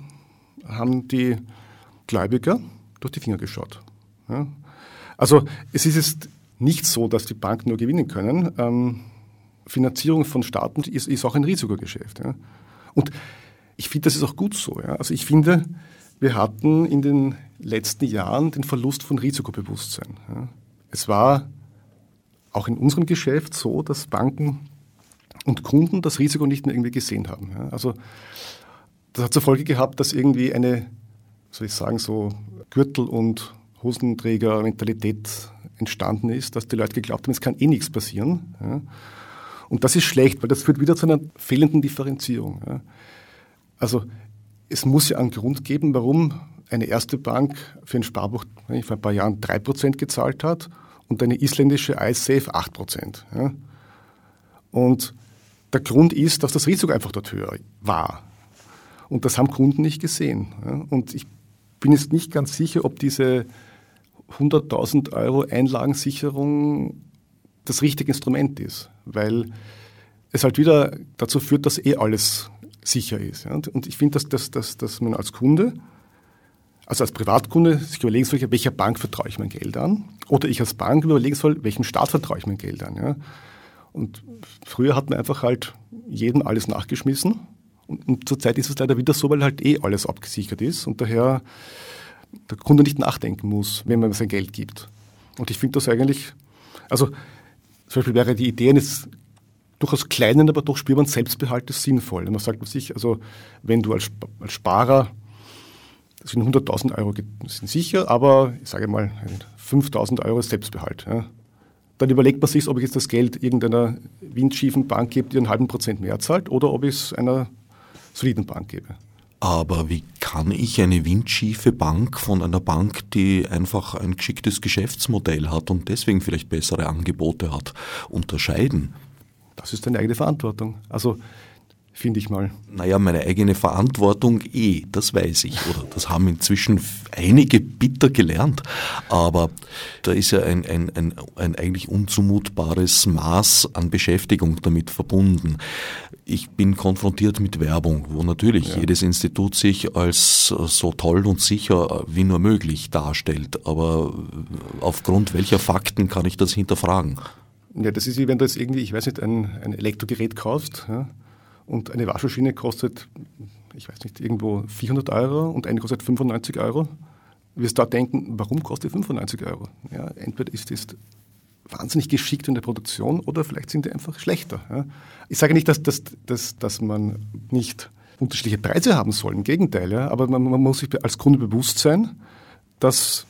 haben die Gläubiger durch die Finger geschaut. Ja. Also es ist jetzt nicht so, dass die Banken nur gewinnen können. Ähm, Finanzierung von Staaten ist, ist auch ein Risikogeschäft. Ja. Und ich finde, das ist auch gut so. Ja. Also ich finde, wir hatten in den letzten Jahren den Verlust von Risikobewusstsein. Ja. Es war auch in unserem Geschäft so, dass Banken und Kunden das Risiko nicht mehr irgendwie gesehen haben. Ja. Also das hat zur Folge gehabt, dass irgendwie eine, soll ich sagen, so Gürtel- und Hosenträger-Mentalität entstanden ist, dass die Leute geglaubt haben, es kann eh nichts passieren. Ja. Und das ist schlecht, weil das führt wieder zu einer fehlenden Differenzierung. Ja. Also es muss ja einen Grund geben, warum eine erste Bank für ein Sparbuch vor ein paar Jahren 3% gezahlt hat und eine isländische iSafe 8%. Ja. Und der Grund ist, dass das Risiko einfach dort höher war. Und das haben Kunden nicht gesehen. Ja. Und ich bin jetzt nicht ganz sicher, ob diese 100.000 Euro Einlagensicherung das richtige Instrument ist, weil es halt wieder dazu führt, dass eh alles sicher ist. Und ich finde, dass, dass, dass, dass man als Kunde, also als Privatkunde, sich überlegen soll, welcher Bank vertraue ich mein Geld an? Oder ich als Bank überlegen soll, welchem Staat vertraue ich mein Geld an? Und früher hat man einfach halt jedem alles nachgeschmissen. Und, und zurzeit ist es leider wieder so, weil halt eh alles abgesichert ist und daher der Kunde nicht nachdenken muss, wenn man sein Geld gibt. Und ich finde das eigentlich Also zum Beispiel wäre die Idee eines durchaus kleinen, aber doch spürbaren Selbstbehaltes sinnvoll. Und man sagt sich, also wenn du als, als Sparer, das sind 100.000 Euro sind sicher, aber ich sage mal 5.000 Euro Selbstbehalt. Ja. Dann überlegt man sich, ob ich jetzt das Geld irgendeiner windschiefen Bank gebe, die einen halben Prozent mehr zahlt, oder ob ich es einer soliden Bank gebe. Aber wie kann ich eine windschiefe Bank von einer Bank, die einfach ein geschicktes Geschäftsmodell hat und deswegen vielleicht bessere Angebote hat, unterscheiden? Das ist deine eigene Verantwortung. Also finde ich mal. Naja, meine eigene Verantwortung eh, das weiß ich. Oder das haben inzwischen einige bitter gelernt. Aber da ist ja ein, ein, ein, ein eigentlich unzumutbares Maß an Beschäftigung damit verbunden. Ich bin konfrontiert mit Werbung, wo natürlich ja. jedes Institut sich als so toll und sicher wie nur möglich darstellt. Aber aufgrund welcher Fakten kann ich das hinterfragen? Ja, das ist wie wenn du jetzt irgendwie, ich weiß nicht, ein, ein Elektrogerät kaufst ja, und eine Waschmaschine kostet, ich weiß nicht, irgendwo 400 Euro und eine kostet 95 Euro. Du wirst da denken, warum kostet 95 Euro? Ja, entweder ist es wahnsinnig geschickt in der Produktion oder vielleicht sind die einfach schlechter. Ja. Ich sage nicht, dass, dass, dass, dass man nicht unterschiedliche Preise haben soll, im Gegenteil, ja, aber man, man muss sich als Kunde bewusst sein, dass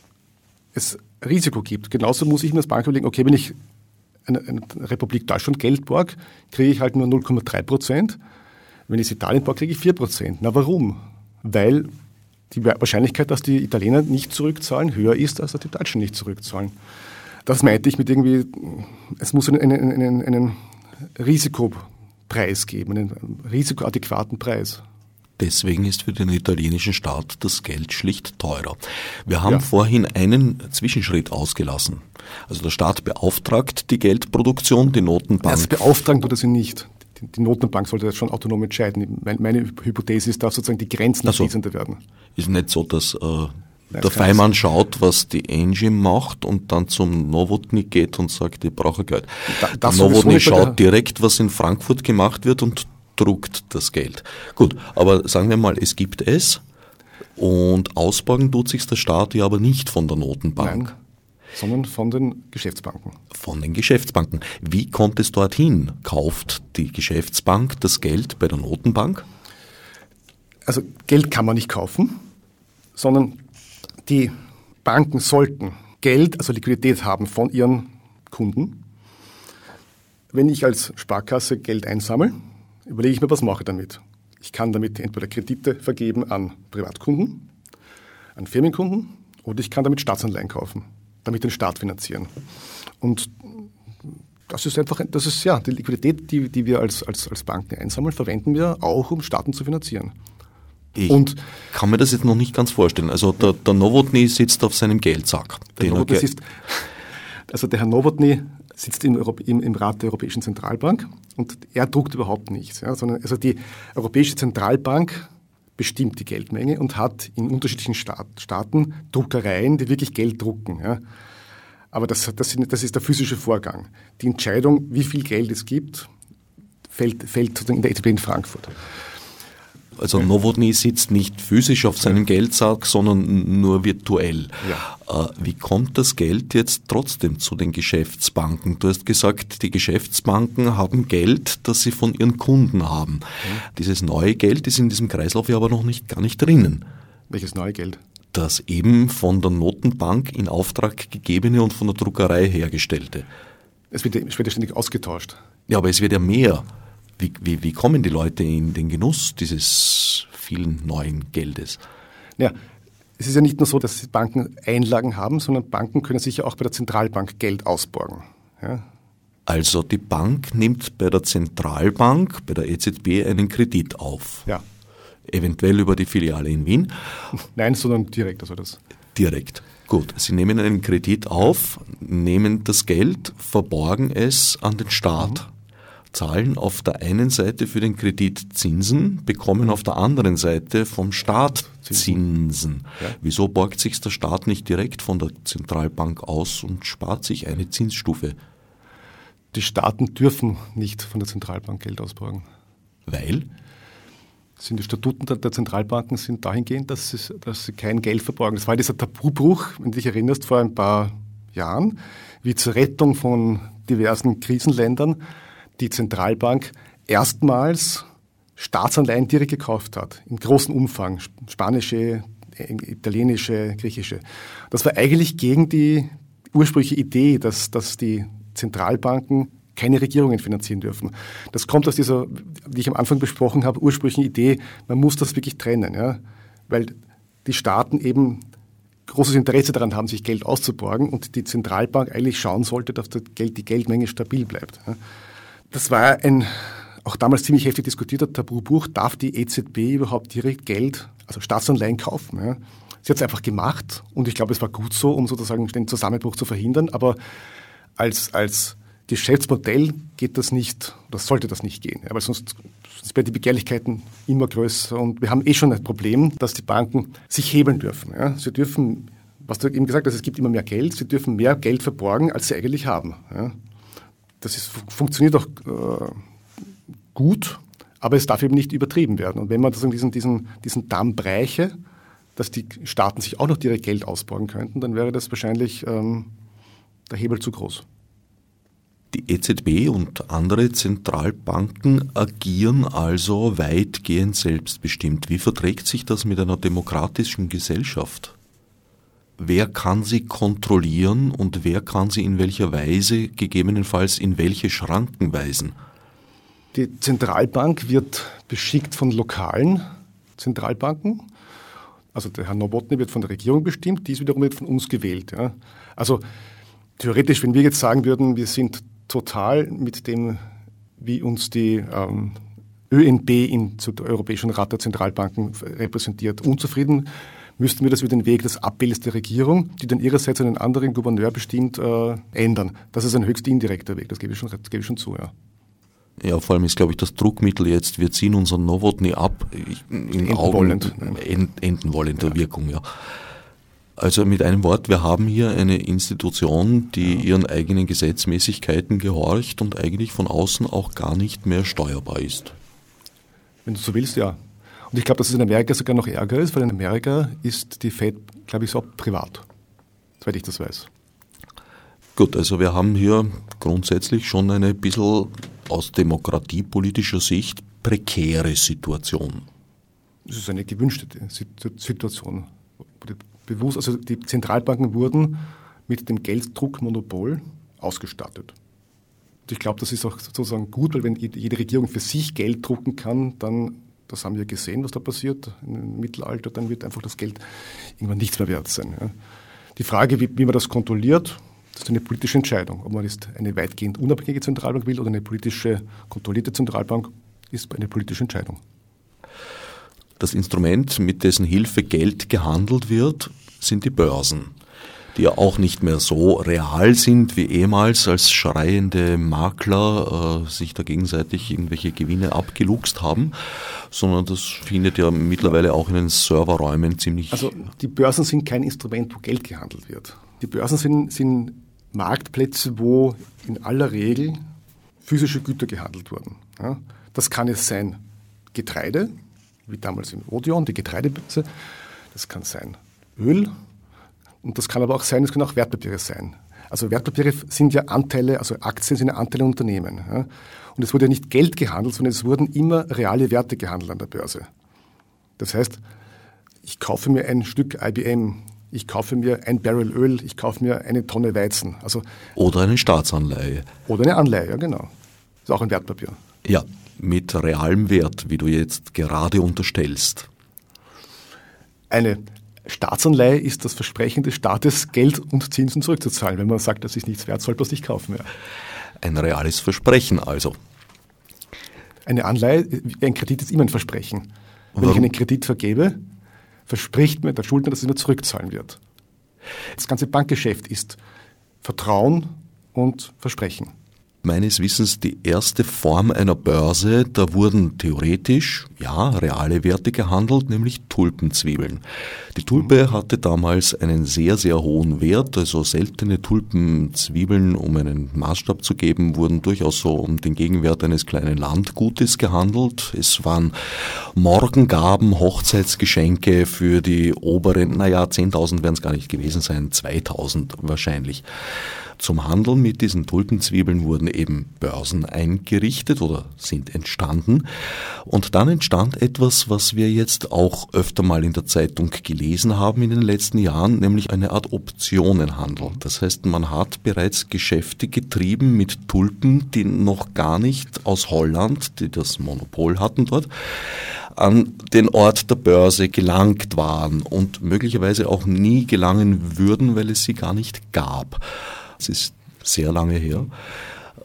es Risiko gibt. Genauso muss ich mir als Bank überlegen, okay, wenn ich eine, eine Republik Deutschland Geld borg, kriege ich halt nur 0,3 Prozent. Wenn ich es Italien borg, kriege ich 4 Prozent. Na warum? Weil die Wahrscheinlichkeit, dass die Italiener nicht zurückzahlen, höher ist, als dass die Deutschen nicht zurückzahlen. Das meinte ich mit irgendwie, es muss einen, einen, einen, Risikopreis geben, einen risikoadäquaten Preis. Deswegen ist für den italienischen Staat das Geld schlicht teurer. Wir haben ja. vorhin einen Zwischenschritt ausgelassen. Also der Staat beauftragt die Geldproduktion, die Notenbank. Erst beauftragen tut er sie nicht. Die Notenbank sollte das schon autonom entscheiden. Meine Hypothese ist, dass sozusagen die Grenzen also, fließender werden. Ist nicht so, dass äh, der Feimann schaut, was die Engie macht und dann zum Novotny geht und sagt, ich brauche Geld. Da, Novotny schaut direkt, was in Frankfurt gemacht wird und druckt das Geld. Gut, aber sagen wir mal, es gibt es und ausborgen tut sich der Staat ja aber nicht von der Notenbank. Nein, sondern von den Geschäftsbanken. Von den Geschäftsbanken. Wie kommt es dorthin? Kauft die Geschäftsbank das Geld bei der Notenbank? Also Geld kann man nicht kaufen, sondern die Banken sollten Geld, also Liquidität haben von ihren Kunden. Wenn ich als Sparkasse Geld einsammle, überlege ich mir, was mache ich damit. Ich kann damit entweder Kredite vergeben an Privatkunden, an Firmenkunden oder ich kann damit Staatsanleihen kaufen, damit den Staat finanzieren. Und das ist einfach, das ist ja, die Liquidität, die, die wir als, als, als Banken einsammeln, verwenden wir auch, um Staaten zu finanzieren. Ich und kann mir das jetzt noch nicht ganz vorstellen. Also der, der Nowotny sitzt auf seinem Geldsack. Der Nowotny sitzt, also der Herr Nowotny sitzt im, im, im, Rat der Europäischen Zentralbank und er druckt überhaupt nichts. Ja, sondern also die Europäische Zentralbank bestimmt die Geldmenge und hat in unterschiedlichen Staat, Staaten Druckereien, die wirklich Geld drucken. Ja. Aber das, das, das, ist der physische Vorgang. Die Entscheidung, wie viel Geld es gibt, fällt, fällt in der EZB in Frankfurt. Also Novotny sitzt nicht physisch auf seinem Geldsack, sondern nur virtuell. Ja. Äh, wie kommt das Geld jetzt trotzdem zu den Geschäftsbanken? Du hast gesagt, die Geschäftsbanken haben Geld, das sie von ihren Kunden haben. Mhm. Dieses neue Geld ist in diesem Kreislauf ja aber noch nicht gar nicht drinnen. Welches neue Geld? Das eben von der Notenbank in Auftrag gegebene und von der Druckerei hergestellte. Es wird, es wird ja ständig ausgetauscht. Ja, aber es wird ja mehr. Wie, wie, wie kommen die Leute in den Genuss dieses vielen neuen Geldes? Ja, es ist ja nicht nur so, dass Banken Einlagen haben, sondern Banken können sich ja auch bei der Zentralbank Geld ausborgen. Ja? Also die Bank nimmt bei der Zentralbank, bei der EZB, einen Kredit auf. Ja. Eventuell über die Filiale in Wien. Nein, sondern direkt, also das. Direkt. Gut, Sie nehmen einen Kredit auf, nehmen das Geld, verborgen es an den Staat. Mhm zahlen auf der einen Seite für den Kredit Zinsen, bekommen auf der anderen Seite vom Staat Zinsen. Ja. Wieso borgt sich der Staat nicht direkt von der Zentralbank aus und spart sich eine Zinsstufe? Die Staaten dürfen nicht von der Zentralbank Geld ausborgen. Weil? Sind die Statuten der, Zentralbanken sind dahingehend, dass sie, dass sie kein Geld verborgen. Das war dieser Tabubruch, wenn du dich erinnerst, vor ein paar Jahren, wie zur Rettung von diversen Krisenländern die Zentralbank erstmals Staatsanleihen direkt gekauft hat, in großem Umfang, spanische, italienische, griechische. Das war eigentlich gegen die ursprüngliche Idee, dass, dass die Zentralbanken keine Regierungen finanzieren dürfen. Das kommt aus dieser, wie ich am Anfang besprochen habe, ursprünglichen Idee, man muss das wirklich trennen, ja? weil die Staaten eben großes Interesse daran haben, sich Geld auszuborgen und die Zentralbank eigentlich schauen sollte, dass das Geld, die Geldmenge stabil bleibt. Ja? Das war ein auch damals ziemlich heftig diskutierter Tabubuch, darf die EZB überhaupt direkt Geld, also Staatsanleihen kaufen? Ja? Sie hat es einfach gemacht und ich glaube, es war gut so, um sozusagen den Zusammenbruch zu verhindern, aber als, als Geschäftsmodell geht das nicht, das sollte das nicht gehen, ja, weil sonst, sonst werden die Begehrlichkeiten immer größer und wir haben eh schon ein Problem, dass die Banken sich hebeln dürfen. Ja. Sie dürfen, was du eben gesagt hast, es gibt immer mehr Geld, sie dürfen mehr Geld verborgen, als sie eigentlich haben. Ja. Das ist, funktioniert auch äh, gut, aber es darf eben nicht übertrieben werden. Und wenn man diesen, diesen, diesen Damm bräche, dass die Staaten sich auch noch direkt Geld ausborgen könnten, dann wäre das wahrscheinlich ähm, der Hebel zu groß. Die EZB und andere Zentralbanken agieren also weitgehend selbstbestimmt. Wie verträgt sich das mit einer demokratischen Gesellschaft? Wer kann sie kontrollieren und wer kann sie in welcher Weise, gegebenenfalls in welche Schranken weisen? Die Zentralbank wird beschickt von lokalen Zentralbanken. Also der Herr Nowotny wird von der Regierung bestimmt, dies wiederum wird von uns gewählt. Ja. Also theoretisch, wenn wir jetzt sagen würden, wir sind total mit dem, wie uns die ähm, ÖNB in der Europäischen Rat der Zentralbanken repräsentiert, unzufrieden, müssten wir das über den Weg des Abbildes der Regierung, die dann ihrerseits einen anderen Gouverneur bestimmt, äh, ändern. Das ist ein höchst indirekter Weg, das gebe ich schon, das gebe ich schon zu. Ja. Ja, vor allem ist, glaube ich, das Druckmittel jetzt, wir ziehen unseren Novotny ab, in enden Augen, wollend. enden wollender ja. Wirkung, ja. Also mit einem Wort, wir haben hier eine Institution, die ihren eigenen Gesetzmäßigkeiten gehorcht und eigentlich von außen auch gar nicht mehr steuerbar ist. Wenn du so willst, ja. Und ich glaube, dass es in Amerika sogar noch ärger ist, weil in Amerika ist die Fed, glaube ich, so privat, soweit ich das weiß. Gut, also wir haben hier grundsätzlich schon eine bisschen aus demokratiepolitischer Sicht prekäre Situation. Das ist eine gewünschte Situation bewusst, also die Zentralbanken wurden mit dem Gelddruckmonopol ausgestattet. Und ich glaube, das ist auch sozusagen gut, weil wenn jede Regierung für sich Geld drucken kann, dann, das haben wir gesehen, was da passiert im Mittelalter, dann wird einfach das Geld irgendwann nichts mehr wert sein. Ja. Die Frage, wie, wie man das kontrolliert, das ist eine politische Entscheidung. Ob man jetzt eine weitgehend unabhängige Zentralbank will oder eine politische kontrollierte Zentralbank, ist eine politische Entscheidung. Das Instrument, mit dessen Hilfe Geld gehandelt wird, sind die Börsen, die ja auch nicht mehr so real sind wie ehemals, als schreiende Makler äh, sich da gegenseitig irgendwelche Gewinne abgeluchst haben, sondern das findet ja mittlerweile auch in den Serverräumen ziemlich. Also die Börsen sind kein Instrument, wo Geld gehandelt wird. Die Börsen sind, sind Marktplätze, wo in aller Regel physische Güter gehandelt wurden. Ja, das kann es sein Getreide, wie damals in Odeon, die Getreidebörse. Das kann sein Öl und das kann aber auch sein, es können auch Wertpapiere sein. Also Wertpapiere sind ja Anteile, also Aktien sind ja Anteile an Unternehmen. Ja. Und es wurde ja nicht Geld gehandelt, sondern es wurden immer reale Werte gehandelt an der Börse. Das heißt, ich kaufe mir ein Stück IBM, ich kaufe mir ein Barrel Öl, ich kaufe mir eine Tonne Weizen. Also, oder eine Staatsanleihe. Oder eine Anleihe, ja genau. Ist auch ein Wertpapier. Ja, mit realem Wert, wie du jetzt gerade unterstellst. Eine Staatsanleihe ist das Versprechen des Staates, Geld und Zinsen zurückzuzahlen. Wenn man sagt, das ist nichts wert, sollte man es nicht kaufen. Ja. Ein reales Versprechen also. Eine Anleihe, ein Kredit ist immer ein Versprechen. Wenn Warum? ich einen Kredit vergebe, verspricht mir der Schuldner, dass er mir zurückzahlen wird. Das ganze Bankgeschäft ist Vertrauen und Versprechen. Meines Wissens die erste Form einer Börse. Da wurden theoretisch, ja, reale Werte gehandelt, nämlich Tulpenzwiebeln. Die Tulpe hatte damals einen sehr, sehr hohen Wert, also seltene Tulpenzwiebeln, um einen Maßstab zu geben, wurden durchaus so um den Gegenwert eines kleinen Landgutes gehandelt. Es waren Morgengaben, Hochzeitsgeschenke für die oberen, naja, 10.000 werden es gar nicht gewesen sein, 2.000 wahrscheinlich. Zum Handel mit diesen Tulpenzwiebeln wurden eben Börsen eingerichtet oder sind entstanden. Und dann entstand etwas, was wir jetzt auch öfter mal in der Zeitung gelesen haben in den letzten Jahren, nämlich eine Art Optionenhandel. Das heißt, man hat bereits Geschäfte getrieben mit Tulpen, die noch gar nicht aus Holland, die das Monopol hatten dort, an den Ort der Börse gelangt waren und möglicherweise auch nie gelangen würden, weil es sie gar nicht gab das ist sehr lange her,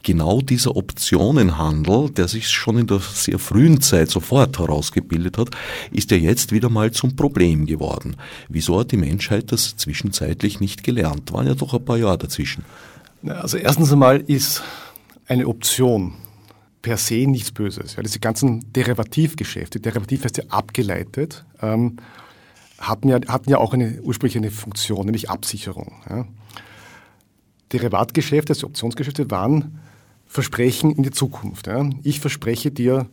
genau dieser Optionenhandel, der sich schon in der sehr frühen Zeit sofort herausgebildet hat, ist ja jetzt wieder mal zum Problem geworden. Wieso hat die Menschheit das zwischenzeitlich nicht gelernt? Waren ja doch ein paar Jahre dazwischen. Also erstens einmal ist eine Option per se nichts Böses. Ja, diese ganzen Derivativgeschäfte, Derivativ heißt ja abgeleitet, ähm, hatten, ja, hatten ja auch eine ursprüngliche eine Funktion, nämlich Absicherung. Ja. Derivatgeschäfte, also Optionsgeschäfte, waren Versprechen in die Zukunft. Ja. Ich verspreche dir,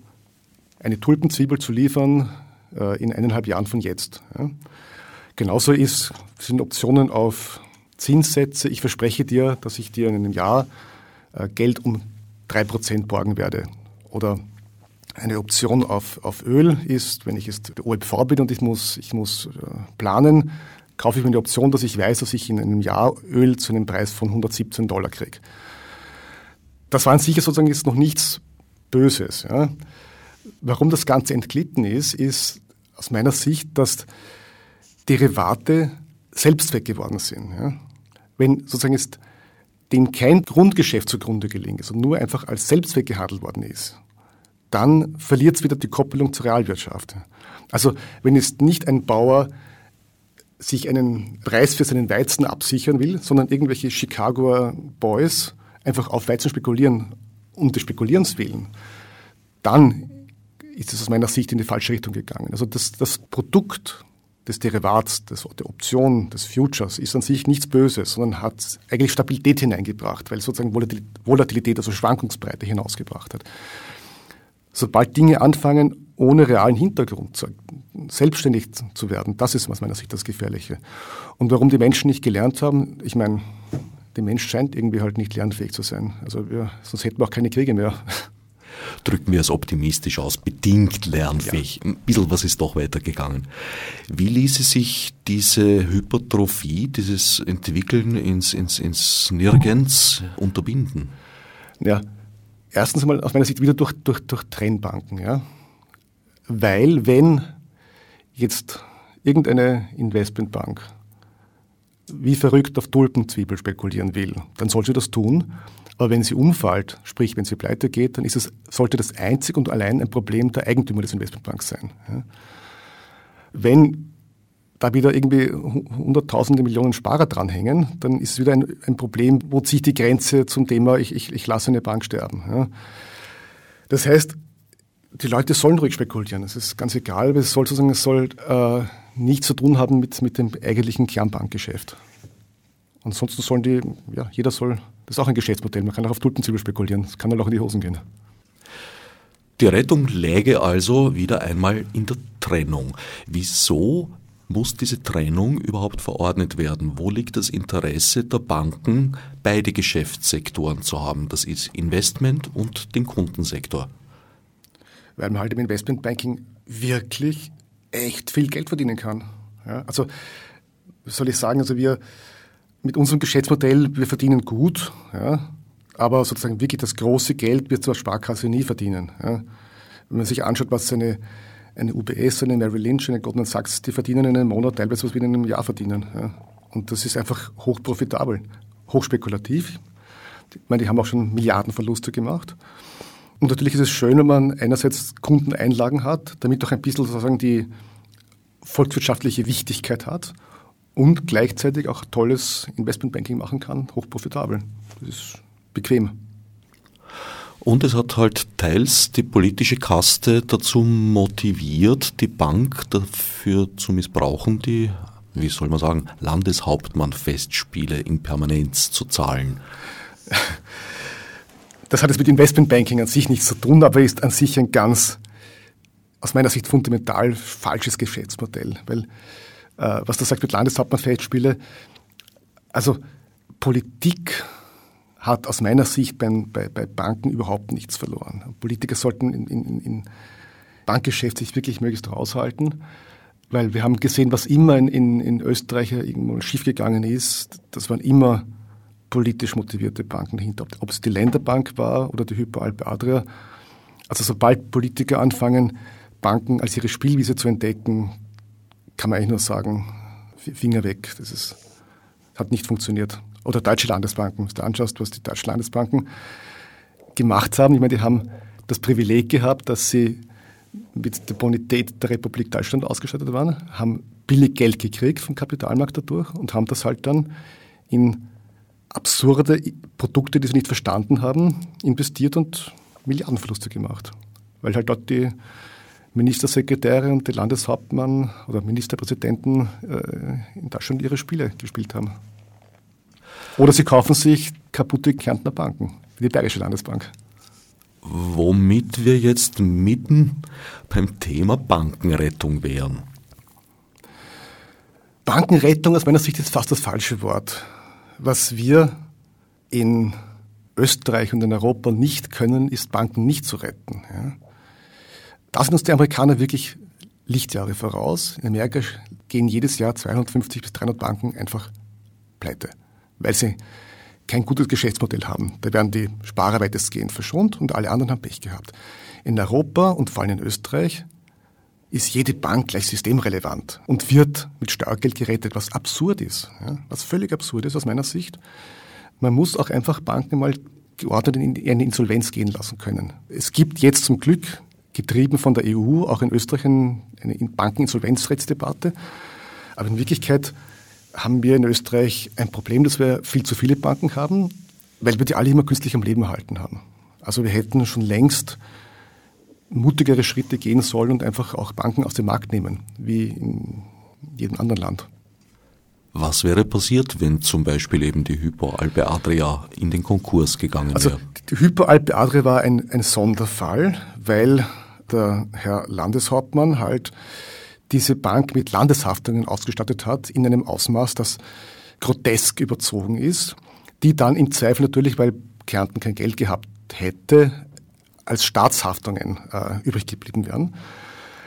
eine Tulpenzwiebel zu liefern äh, in eineinhalb Jahren von jetzt. Ja. Genauso ist, sind Optionen auf Zinssätze. Ich verspreche dir, dass ich dir in einem Jahr äh, Geld um drei Prozent borgen werde. Oder eine Option auf, auf Öl ist, wenn ich jetzt OLV bin und ich muss, ich muss äh, planen, kaufe ich mir die Option, dass ich weiß, dass ich in einem Jahr Öl zu einem Preis von 117 Dollar kriege. Das war an sich sozusagen jetzt noch nichts Böses. Ja. Warum das Ganze entglitten ist, ist aus meiner Sicht, dass Derivate Selbstzweck geworden sind. Ja. Wenn sozusagen jetzt dem kein Grundgeschäft zugrunde gelegen ist und nur einfach als Selbstzweck gehandelt worden ist, dann verliert es wieder die Koppelung zur Realwirtschaft. Also wenn jetzt nicht ein Bauer sich einen Preis für seinen Weizen absichern will, sondern irgendwelche Chicagoer Boys einfach auf Weizen spekulieren um des Spekulierens willen, dann ist es aus meiner Sicht in die falsche Richtung gegangen. Also das, das Produkt des Derivats, des, der Option, des Futures ist an sich nichts Böses, sondern hat eigentlich Stabilität hineingebracht, weil es sozusagen Volatilität, also Schwankungsbreite hinausgebracht hat. Sobald Dinge anfangen, ohne realen Hintergrund zu, selbstständig zu werden, das ist aus meiner Sicht das Gefährliche. Und warum die Menschen nicht gelernt haben, ich meine, der Mensch scheint irgendwie halt nicht lernfähig zu sein. Also wir, sonst hätten wir auch keine Kriege mehr. Drücken wir es optimistisch aus, bedingt lernfähig. Ja. Ein bisschen was ist doch weitergegangen. Wie ließe sich diese Hypertrophie, dieses Entwickeln ins, ins, ins Nirgends unterbinden? Ja, erstens einmal aus meiner Sicht wieder durch, durch, durch Trennbanken. Ja? Weil wenn jetzt irgendeine Investmentbank wie verrückt auf Tulpenzwiebel spekulieren will, dann soll sie das tun. Aber wenn sie umfällt, sprich wenn sie pleite geht, dann es, sollte das einzig und allein ein Problem der Eigentümer des Investmentbanks sein. Ja? Wenn da wieder irgendwie hunderttausende Millionen Sparer dranhängen, dann ist es wieder ein, ein Problem, wo zieht die Grenze zum Thema, ich, ich, ich lasse eine Bank sterben. Ja? Das heißt, die Leute sollen ruhig spekulieren. Es ist ganz egal, aber es soll sozusagen, es soll äh, nichts zu tun haben mit, mit dem eigentlichen Kernbankgeschäft. Ansonsten sollen die, ja, jeder soll, das ist auch ein Geschäftsmodell, man kann auch auf Tulpenzwiebel spekulieren, das kann dann auch in die Hosen gehen. Die Rettung läge also wieder einmal in der Trennung. Wieso muss diese Trennung überhaupt verordnet werden? Wo liegt das Interesse der Banken, beide Geschäftssektoren zu haben? Das ist Investment und den Kundensektor weil man halt im Investmentbanking wirklich echt viel Geld verdienen kann. Ja, also, soll ich sagen, also wir mit unserem Geschäftsmodell, wir verdienen gut, ja, aber sozusagen wirklich das große Geld wird zur Sparkasse nie verdienen. Ja. Wenn man sich anschaut, was eine, eine UBS, eine Merrill Lynch, eine Goldman Sachs, die verdienen in einem Monat teilweise, was wir in einem Jahr verdienen. Ja. Und das ist einfach hochprofitabel, hochspekulativ. Ich meine, die haben auch schon Milliardenverluste gemacht. Und natürlich ist es schön, wenn man einerseits Kundeneinlagen hat, damit auch ein bisschen sozusagen die volkswirtschaftliche Wichtigkeit hat und gleichzeitig auch tolles Investmentbanking machen kann, hochprofitabel. Das ist bequem. Und es hat halt teils die politische Kaste dazu motiviert, die Bank dafür zu missbrauchen, die, wie soll man sagen, Landeshauptmann-Festspiele in Permanenz zu zahlen. Das hat jetzt mit Investmentbanking an sich nichts zu tun, aber ist an sich ein ganz, aus meiner Sicht fundamental falsches Geschäftsmodell. Weil, äh, was du sagst mit Landeshauptmann-Festspiele, also Politik hat aus meiner Sicht bei, bei, bei Banken überhaupt nichts verloren. Politiker sollten in, in, in Bankgeschäft sich wirklich möglichst raushalten, weil wir haben gesehen, was immer in, in, in Österreich irgendwo schiefgegangen ist, das waren immer politisch motivierte Banken dahinter. Ob es die Länderbank war oder die Hyperalpe Adria. Also sobald Politiker anfangen, Banken als ihre Spielwiese zu entdecken, kann man eigentlich nur sagen, Finger weg. Das ist, hat nicht funktioniert oder deutsche Landesbanken, wenn du anschaust, was die deutschen Landesbanken gemacht haben. Ich meine, die haben das Privileg gehabt, dass sie mit der Bonität der Republik Deutschland ausgestattet waren, haben billig Geld gekriegt vom Kapitalmarkt dadurch und haben das halt dann in absurde Produkte, die sie nicht verstanden haben, investiert und Milliardenverluste gemacht. Weil halt dort die Ministersekretäre und die Landeshauptmann oder Ministerpräsidenten äh, in Deutschland ihre Spiele gespielt haben. Oder sie kaufen sich kaputte Kärntner Banken, wie die Bayerische Landesbank. Womit wir jetzt mitten beim Thema Bankenrettung wären. Bankenrettung aus meiner Sicht ist fast das falsche Wort. Was wir in Österreich und in Europa nicht können, ist Banken nicht zu retten. Ja. Da sind uns die Amerikaner wirklich Lichtjahre voraus. In Amerika gehen jedes Jahr 250 bis 300 Banken einfach pleite weil sie kein gutes Geschäftsmodell haben. Da werden die Sparer weitestgehend verschont und alle anderen haben Pech gehabt. In Europa und vor allem in Österreich ist jede Bank gleich systemrelevant und wird mit Steuergeld gerettet, was absurd ist, ja, was völlig absurd ist aus meiner Sicht. Man muss auch einfach Banken mal geordnet in eine Insolvenz gehen lassen können. Es gibt jetzt zum Glück, getrieben von der EU, auch in Österreich eine Bankeninsolvenzrechtsdebatte. Aber in Wirklichkeit haben wir in Österreich ein Problem, dass wir viel zu viele Banken haben, weil wir die alle immer künstlich am Leben erhalten haben. Also wir hätten schon längst mutigere Schritte gehen sollen und einfach auch Banken aus dem Markt nehmen, wie in jedem anderen Land. Was wäre passiert, wenn zum Beispiel eben die Hypo Alpe Adria in den Konkurs gegangen also, wäre? Die Hypo Alpe Adria war ein, ein Sonderfall, weil der Herr Landeshauptmann halt diese Bank mit Landeshaftungen ausgestattet hat, in einem Ausmaß, das grotesk überzogen ist, die dann im Zweifel natürlich, weil Kärnten kein Geld gehabt hätte, als Staatshaftungen äh, übrig geblieben wären.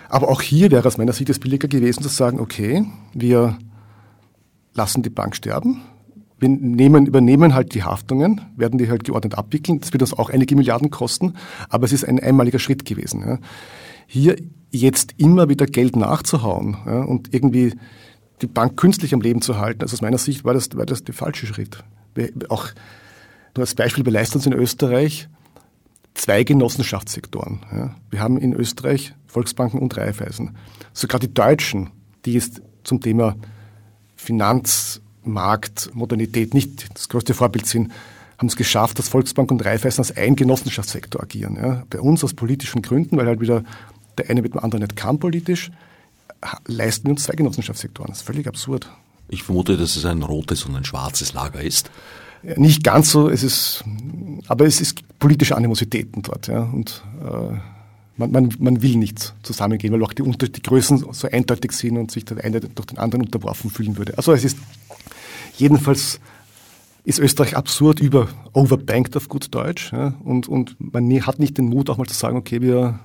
Aber auch hier wäre aus meiner Sicht es billiger gewesen zu sagen, okay, wir lassen die Bank sterben, wir nehmen, übernehmen halt die Haftungen, werden die halt geordnet abwickeln. Das wird uns auch einige Milliarden kosten, aber es ist ein einmaliger Schritt gewesen. Ja. Hier jetzt immer wieder Geld nachzuhauen ja, und irgendwie die Bank künstlich am Leben zu halten, also aus meiner Sicht war das, war das der falsche Schritt. Auch nur als Beispiel, wir leisten uns in Österreich zwei Genossenschaftssektoren. Ja. Wir haben in Österreich Volksbanken und Raiffeisen. Sogar die Deutschen, die jetzt zum Thema Finanzmarkt, Modernität nicht das größte Vorbild sind, haben es geschafft, dass Volksbank und Raiffeisen als ein Genossenschaftssektor agieren. Ja. Bei uns aus politischen Gründen, weil halt wieder der eine mit dem anderen nicht kann politisch, leisten wir uns zwei Genossenschaftssektoren. Das ist völlig absurd. Ich vermute, dass es ein rotes und ein schwarzes Lager ist. Nicht ganz so, es ist, aber es ist politische Animositäten dort. Ja, und äh, man, man, man will nicht zusammengehen, weil auch die, die Größen so eindeutig sind und sich der eine durch den anderen unterworfen fühlen würde. Also es ist jedenfalls ist Österreich absurd über overbanked auf gut Deutsch ja, und, und man hat nicht den Mut auch mal zu sagen, okay, wir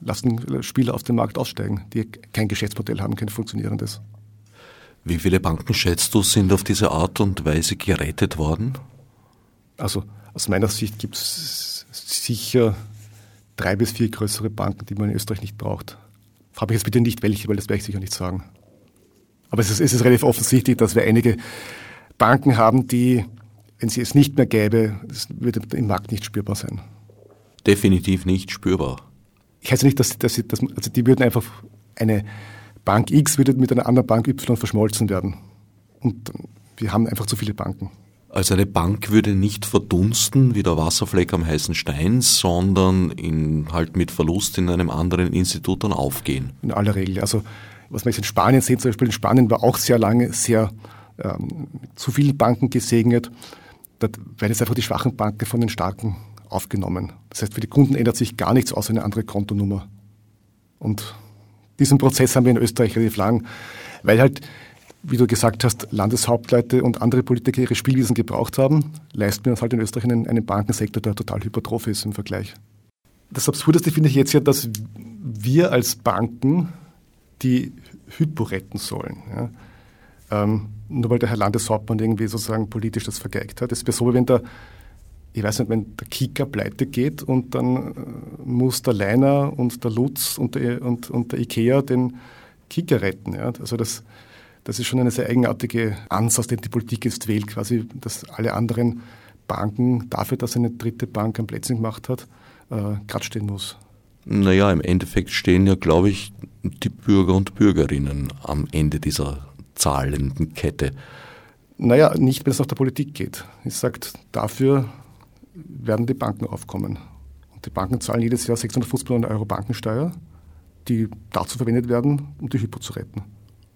lassen Spieler aus dem Markt aussteigen, die kein Geschäftsmodell haben, kein funktionierendes. Wie viele Banken schätzt du, sind auf diese Art und Weise gerettet worden? Also aus meiner Sicht gibt es sicher drei bis vier größere Banken, die man in Österreich nicht braucht. Frage ich jetzt bitte nicht welche, weil das werde ich sicher nicht sagen. Aber es ist, es ist relativ offensichtlich, dass wir einige Banken haben, die, wenn sie es nicht mehr gäbe, das würde im Markt nicht spürbar sein. Definitiv nicht spürbar ich heiße nicht, dass, dass, dass also die würden einfach eine Bank X würde mit einer anderen Bank Y verschmolzen werden. Und wir haben einfach zu viele Banken. Also eine Bank würde nicht verdunsten wie der Wasserfleck am heißen Stein, sondern in, halt mit Verlust in einem anderen Institut dann aufgehen. In aller Regel. Also was man jetzt in Spanien sieht, zum Beispiel in Spanien war auch sehr lange sehr ähm, zu viele Banken gesegnet. Da werden jetzt einfach die schwachen Banken von den starken aufgenommen. Das heißt, für die Kunden ändert sich gar nichts außer eine andere Kontonummer. Und diesen Prozess haben wir in Österreich relativ lang, weil halt wie du gesagt hast, Landeshauptleute und andere Politiker ihre Spielwiesen gebraucht haben, leisten wir uns halt in Österreich einen, einen Bankensektor, der total hypertroph ist im Vergleich. Das Absurdeste finde ich jetzt ja, dass wir als Banken die Hypo retten sollen. Ja. Ähm, nur weil der Herr Landeshauptmann irgendwie sozusagen politisch das vergeigt hat. Es wäre so, wenn der, ich weiß nicht, wenn der Kicker pleite geht und dann äh, muss der Leiner und der Lutz und der, und, und der Ikea den Kicker retten. Ja. Also das, das ist schon eine sehr eigenartige Ansatz, den die Politik jetzt wählt, quasi, dass alle anderen Banken dafür, dass eine dritte Bank ein Plätzchen gemacht hat, äh, gerade stehen muss. Naja, im Endeffekt stehen ja, glaube ich, die Bürger und Bürgerinnen am Ende dieser zahlenden Kette. Naja, nicht, wenn es nach der Politik geht. Ich sage, dafür werden die Banken aufkommen. Und die Banken zahlen jedes Jahr 650 Millionen Euro Bankensteuer, die dazu verwendet werden, um die Hypo zu retten.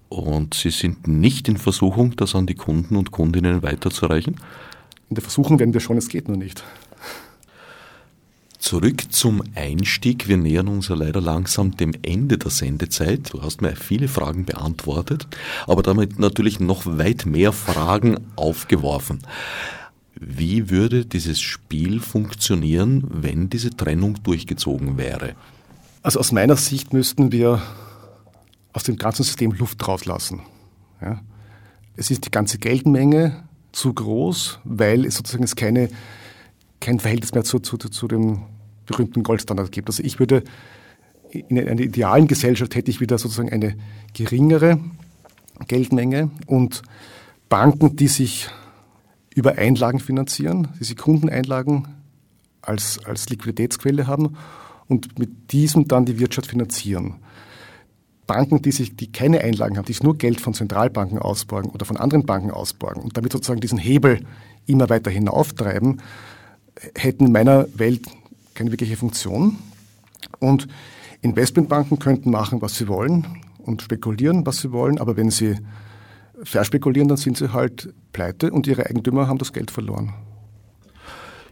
Und Sie sind nicht in Versuchung, das an die Kunden und Kundinnen weiterzureichen? In der Versuchung werden wir schon, es geht nur nicht. Zurück zum Einstieg. Wir nähern uns ja leider langsam dem Ende der Sendezeit. Du hast mir viele Fragen beantwortet, aber damit natürlich noch weit mehr Fragen aufgeworfen. Wie würde dieses Spiel funktionieren, wenn diese Trennung durchgezogen wäre? Also aus meiner Sicht müssten wir aus dem ganzen System Luft rauslassen. Ja. Es ist die ganze Geldmenge zu groß, weil es sozusagen keine, kein Verhältnis mehr zu, zu, zu dem berühmten Goldstandard gibt. Also ich würde in einer idealen Gesellschaft hätte ich wieder sozusagen eine geringere Geldmenge und Banken, die sich über Einlagen finanzieren, die sie Kundeneinlagen als, als Liquiditätsquelle haben und mit diesem dann die Wirtschaft finanzieren. Banken, die, sich, die keine Einlagen haben, die sich nur Geld von Zentralbanken ausborgen oder von anderen Banken ausborgen und damit sozusagen diesen Hebel immer weiter hinauftreiben, hätten in meiner Welt keine wirkliche Funktion. Und Investmentbanken könnten machen, was sie wollen und spekulieren, was sie wollen, aber wenn sie verspekulieren, dann sind sie halt pleite und ihre Eigentümer haben das Geld verloren.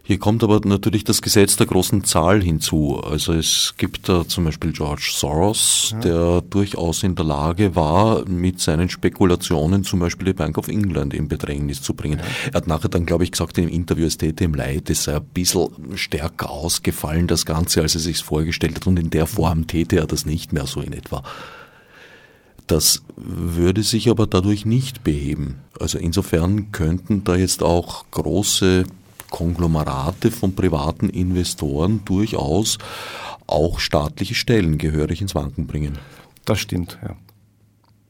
Hier kommt aber natürlich das Gesetz der großen Zahl hinzu. Also es gibt da zum Beispiel George Soros, ja. der durchaus in der Lage war, mit seinen Spekulationen zum Beispiel die Bank of England in Bedrängnis zu bringen. Ja. Er hat nachher dann, glaube ich, gesagt in dem Interview, es täte ihm leid, es sei ein bisschen stärker ausgefallen, das Ganze, als er sich vorgestellt hat. Und in der Form täte er das nicht mehr so in etwa. Das würde sich aber dadurch nicht beheben. Also insofern könnten da jetzt auch große Konglomerate von privaten Investoren durchaus auch staatliche Stellen gehörig ins Wanken bringen. Das stimmt, ja.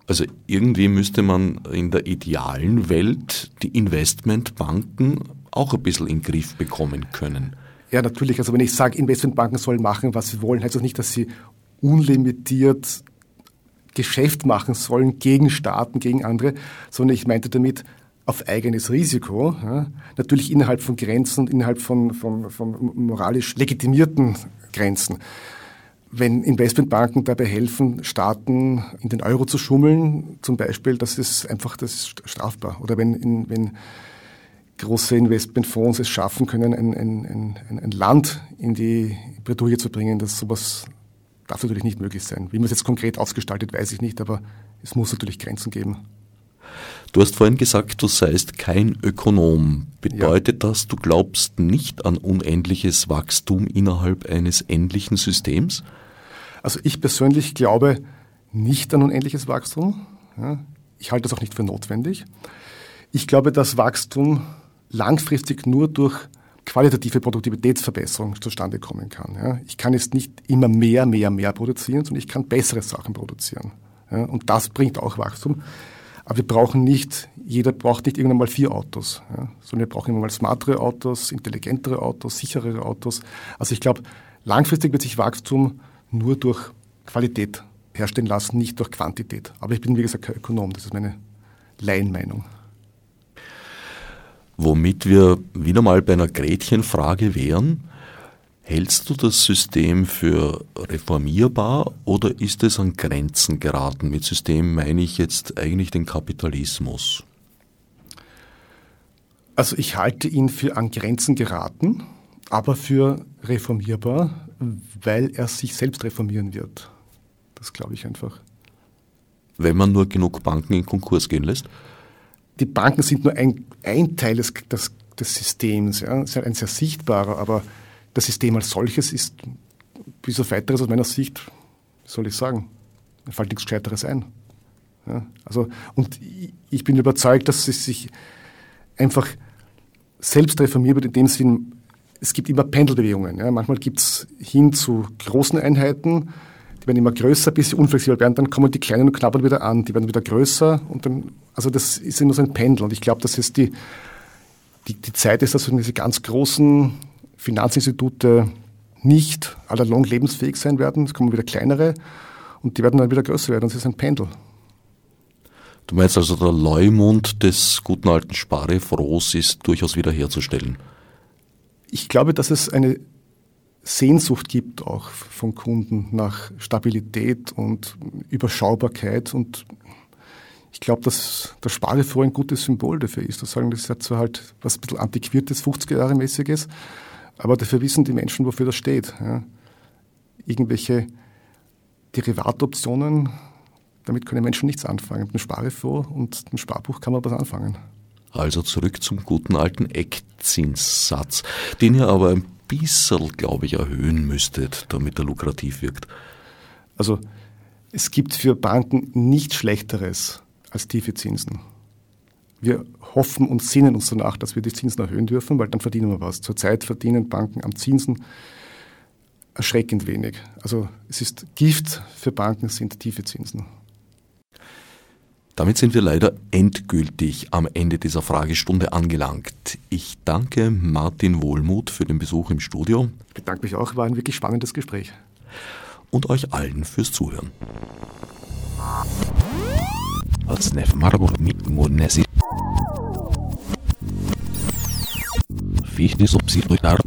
Also irgendwie müsste man in der idealen Welt die Investmentbanken auch ein bisschen in den Griff bekommen können. Ja, natürlich. Also wenn ich sage, Investmentbanken sollen machen, was sie wollen, heißt das nicht, dass sie unlimitiert Geschäft machen sollen gegen Staaten, gegen andere, sondern ich meinte damit, auf eigenes Risiko, ja, natürlich innerhalb von Grenzen und innerhalb von, von, von moralisch legitimierten Grenzen. Wenn Investmentbanken dabei helfen, Staaten in den Euro zu schummeln, zum Beispiel, das ist einfach das ist strafbar. Oder wenn, in, wenn große Investmentfonds es schaffen können, ein, ein, ein, ein Land in die Bredouille zu bringen, dass sowas darf natürlich nicht möglich sein. Wie man es jetzt konkret ausgestaltet, weiß ich nicht, aber es muss natürlich Grenzen geben. Du hast vorhin gesagt, du seist kein Ökonom. Bedeutet ja. das, du glaubst nicht an unendliches Wachstum innerhalb eines endlichen Systems? Also ich persönlich glaube nicht an unendliches Wachstum. Ich halte das auch nicht für notwendig. Ich glaube, dass Wachstum langfristig nur durch qualitative Produktivitätsverbesserung zustande kommen kann. Ja, ich kann jetzt nicht immer mehr, mehr, mehr produzieren, sondern ich kann bessere Sachen produzieren. Ja, und das bringt auch Wachstum. Aber wir brauchen nicht, jeder braucht nicht irgendwann mal vier Autos, ja, sondern wir brauchen immer mal smartere Autos, intelligentere Autos, sicherere Autos. Also ich glaube, langfristig wird sich Wachstum nur durch Qualität herstellen lassen, nicht durch Quantität. Aber ich bin, wie gesagt, kein Ökonom, das ist meine Laienmeinung. Womit wir wieder mal bei einer Gretchenfrage wären. Hältst du das System für reformierbar oder ist es an Grenzen geraten? Mit System meine ich jetzt eigentlich den Kapitalismus. Also ich halte ihn für an Grenzen geraten, aber für reformierbar, weil er sich selbst reformieren wird. Das glaube ich einfach. Wenn man nur genug Banken in Konkurs gehen lässt? Die Banken sind nur ein, ein Teil des, des, des Systems, ja. ist ein sehr sichtbarer, aber das System als solches ist bis auf weiteres aus meiner Sicht, wie soll ich sagen, fällt nichts Gescheiteres ein. Ja, also, und ich bin überzeugt, dass es sich einfach selbst reformiert in dem Sinn, es gibt immer Pendelbewegungen. Ja. Manchmal gibt es hin zu großen Einheiten, die werden immer größer, bis sie unflexibel werden, dann kommen die kleinen und knabbern wieder an, die werden wieder größer und dann, also das ist immer so ein Pendel und ich glaube, dass es die, die, die Zeit ist, dass diese ganz großen Finanzinstitute nicht allalong lebensfähig sein werden, es kommen wieder kleinere und die werden dann wieder größer werden und es ist ein Pendel. Du meinst also, der Leumund des guten alten Sparefrohs ist durchaus wiederherzustellen? Ich glaube, dass es eine Sehnsucht gibt auch von Kunden nach Stabilität und Überschaubarkeit und ich glaube, dass der Sparefroh ein gutes Symbol dafür ist. Das sagen, das hat zwar halt was ein bisschen antiquiertes, 50er Jahre mäßiges, aber dafür wissen die Menschen, wofür das steht. Ja. Irgendwelche Derivatoptionen damit können Menschen nichts anfangen. Mit dem Sparefond und dem Sparbuch kann man was anfangen. Also zurück zum guten alten Eckzinssatz, den ihr aber ein bisschen, glaube ich, erhöhen müsstet, damit er lukrativ wirkt. Also es gibt für Banken nichts Schlechteres als tiefe Zinsen. Wir hoffen und sinnen uns danach, dass wir die Zinsen erhöhen dürfen, weil dann verdienen wir was. Zurzeit verdienen Banken am Zinsen erschreckend wenig. Also es ist Gift für Banken sind tiefe Zinsen. Damit sind wir leider endgültig am Ende dieser Fragestunde angelangt. Ich danke Martin Wohlmuth für den Besuch im Studio. Ich bedanke mich auch, war ein wirklich spannendes Gespräch. Und euch allen fürs Zuhören. Fichte subsidiar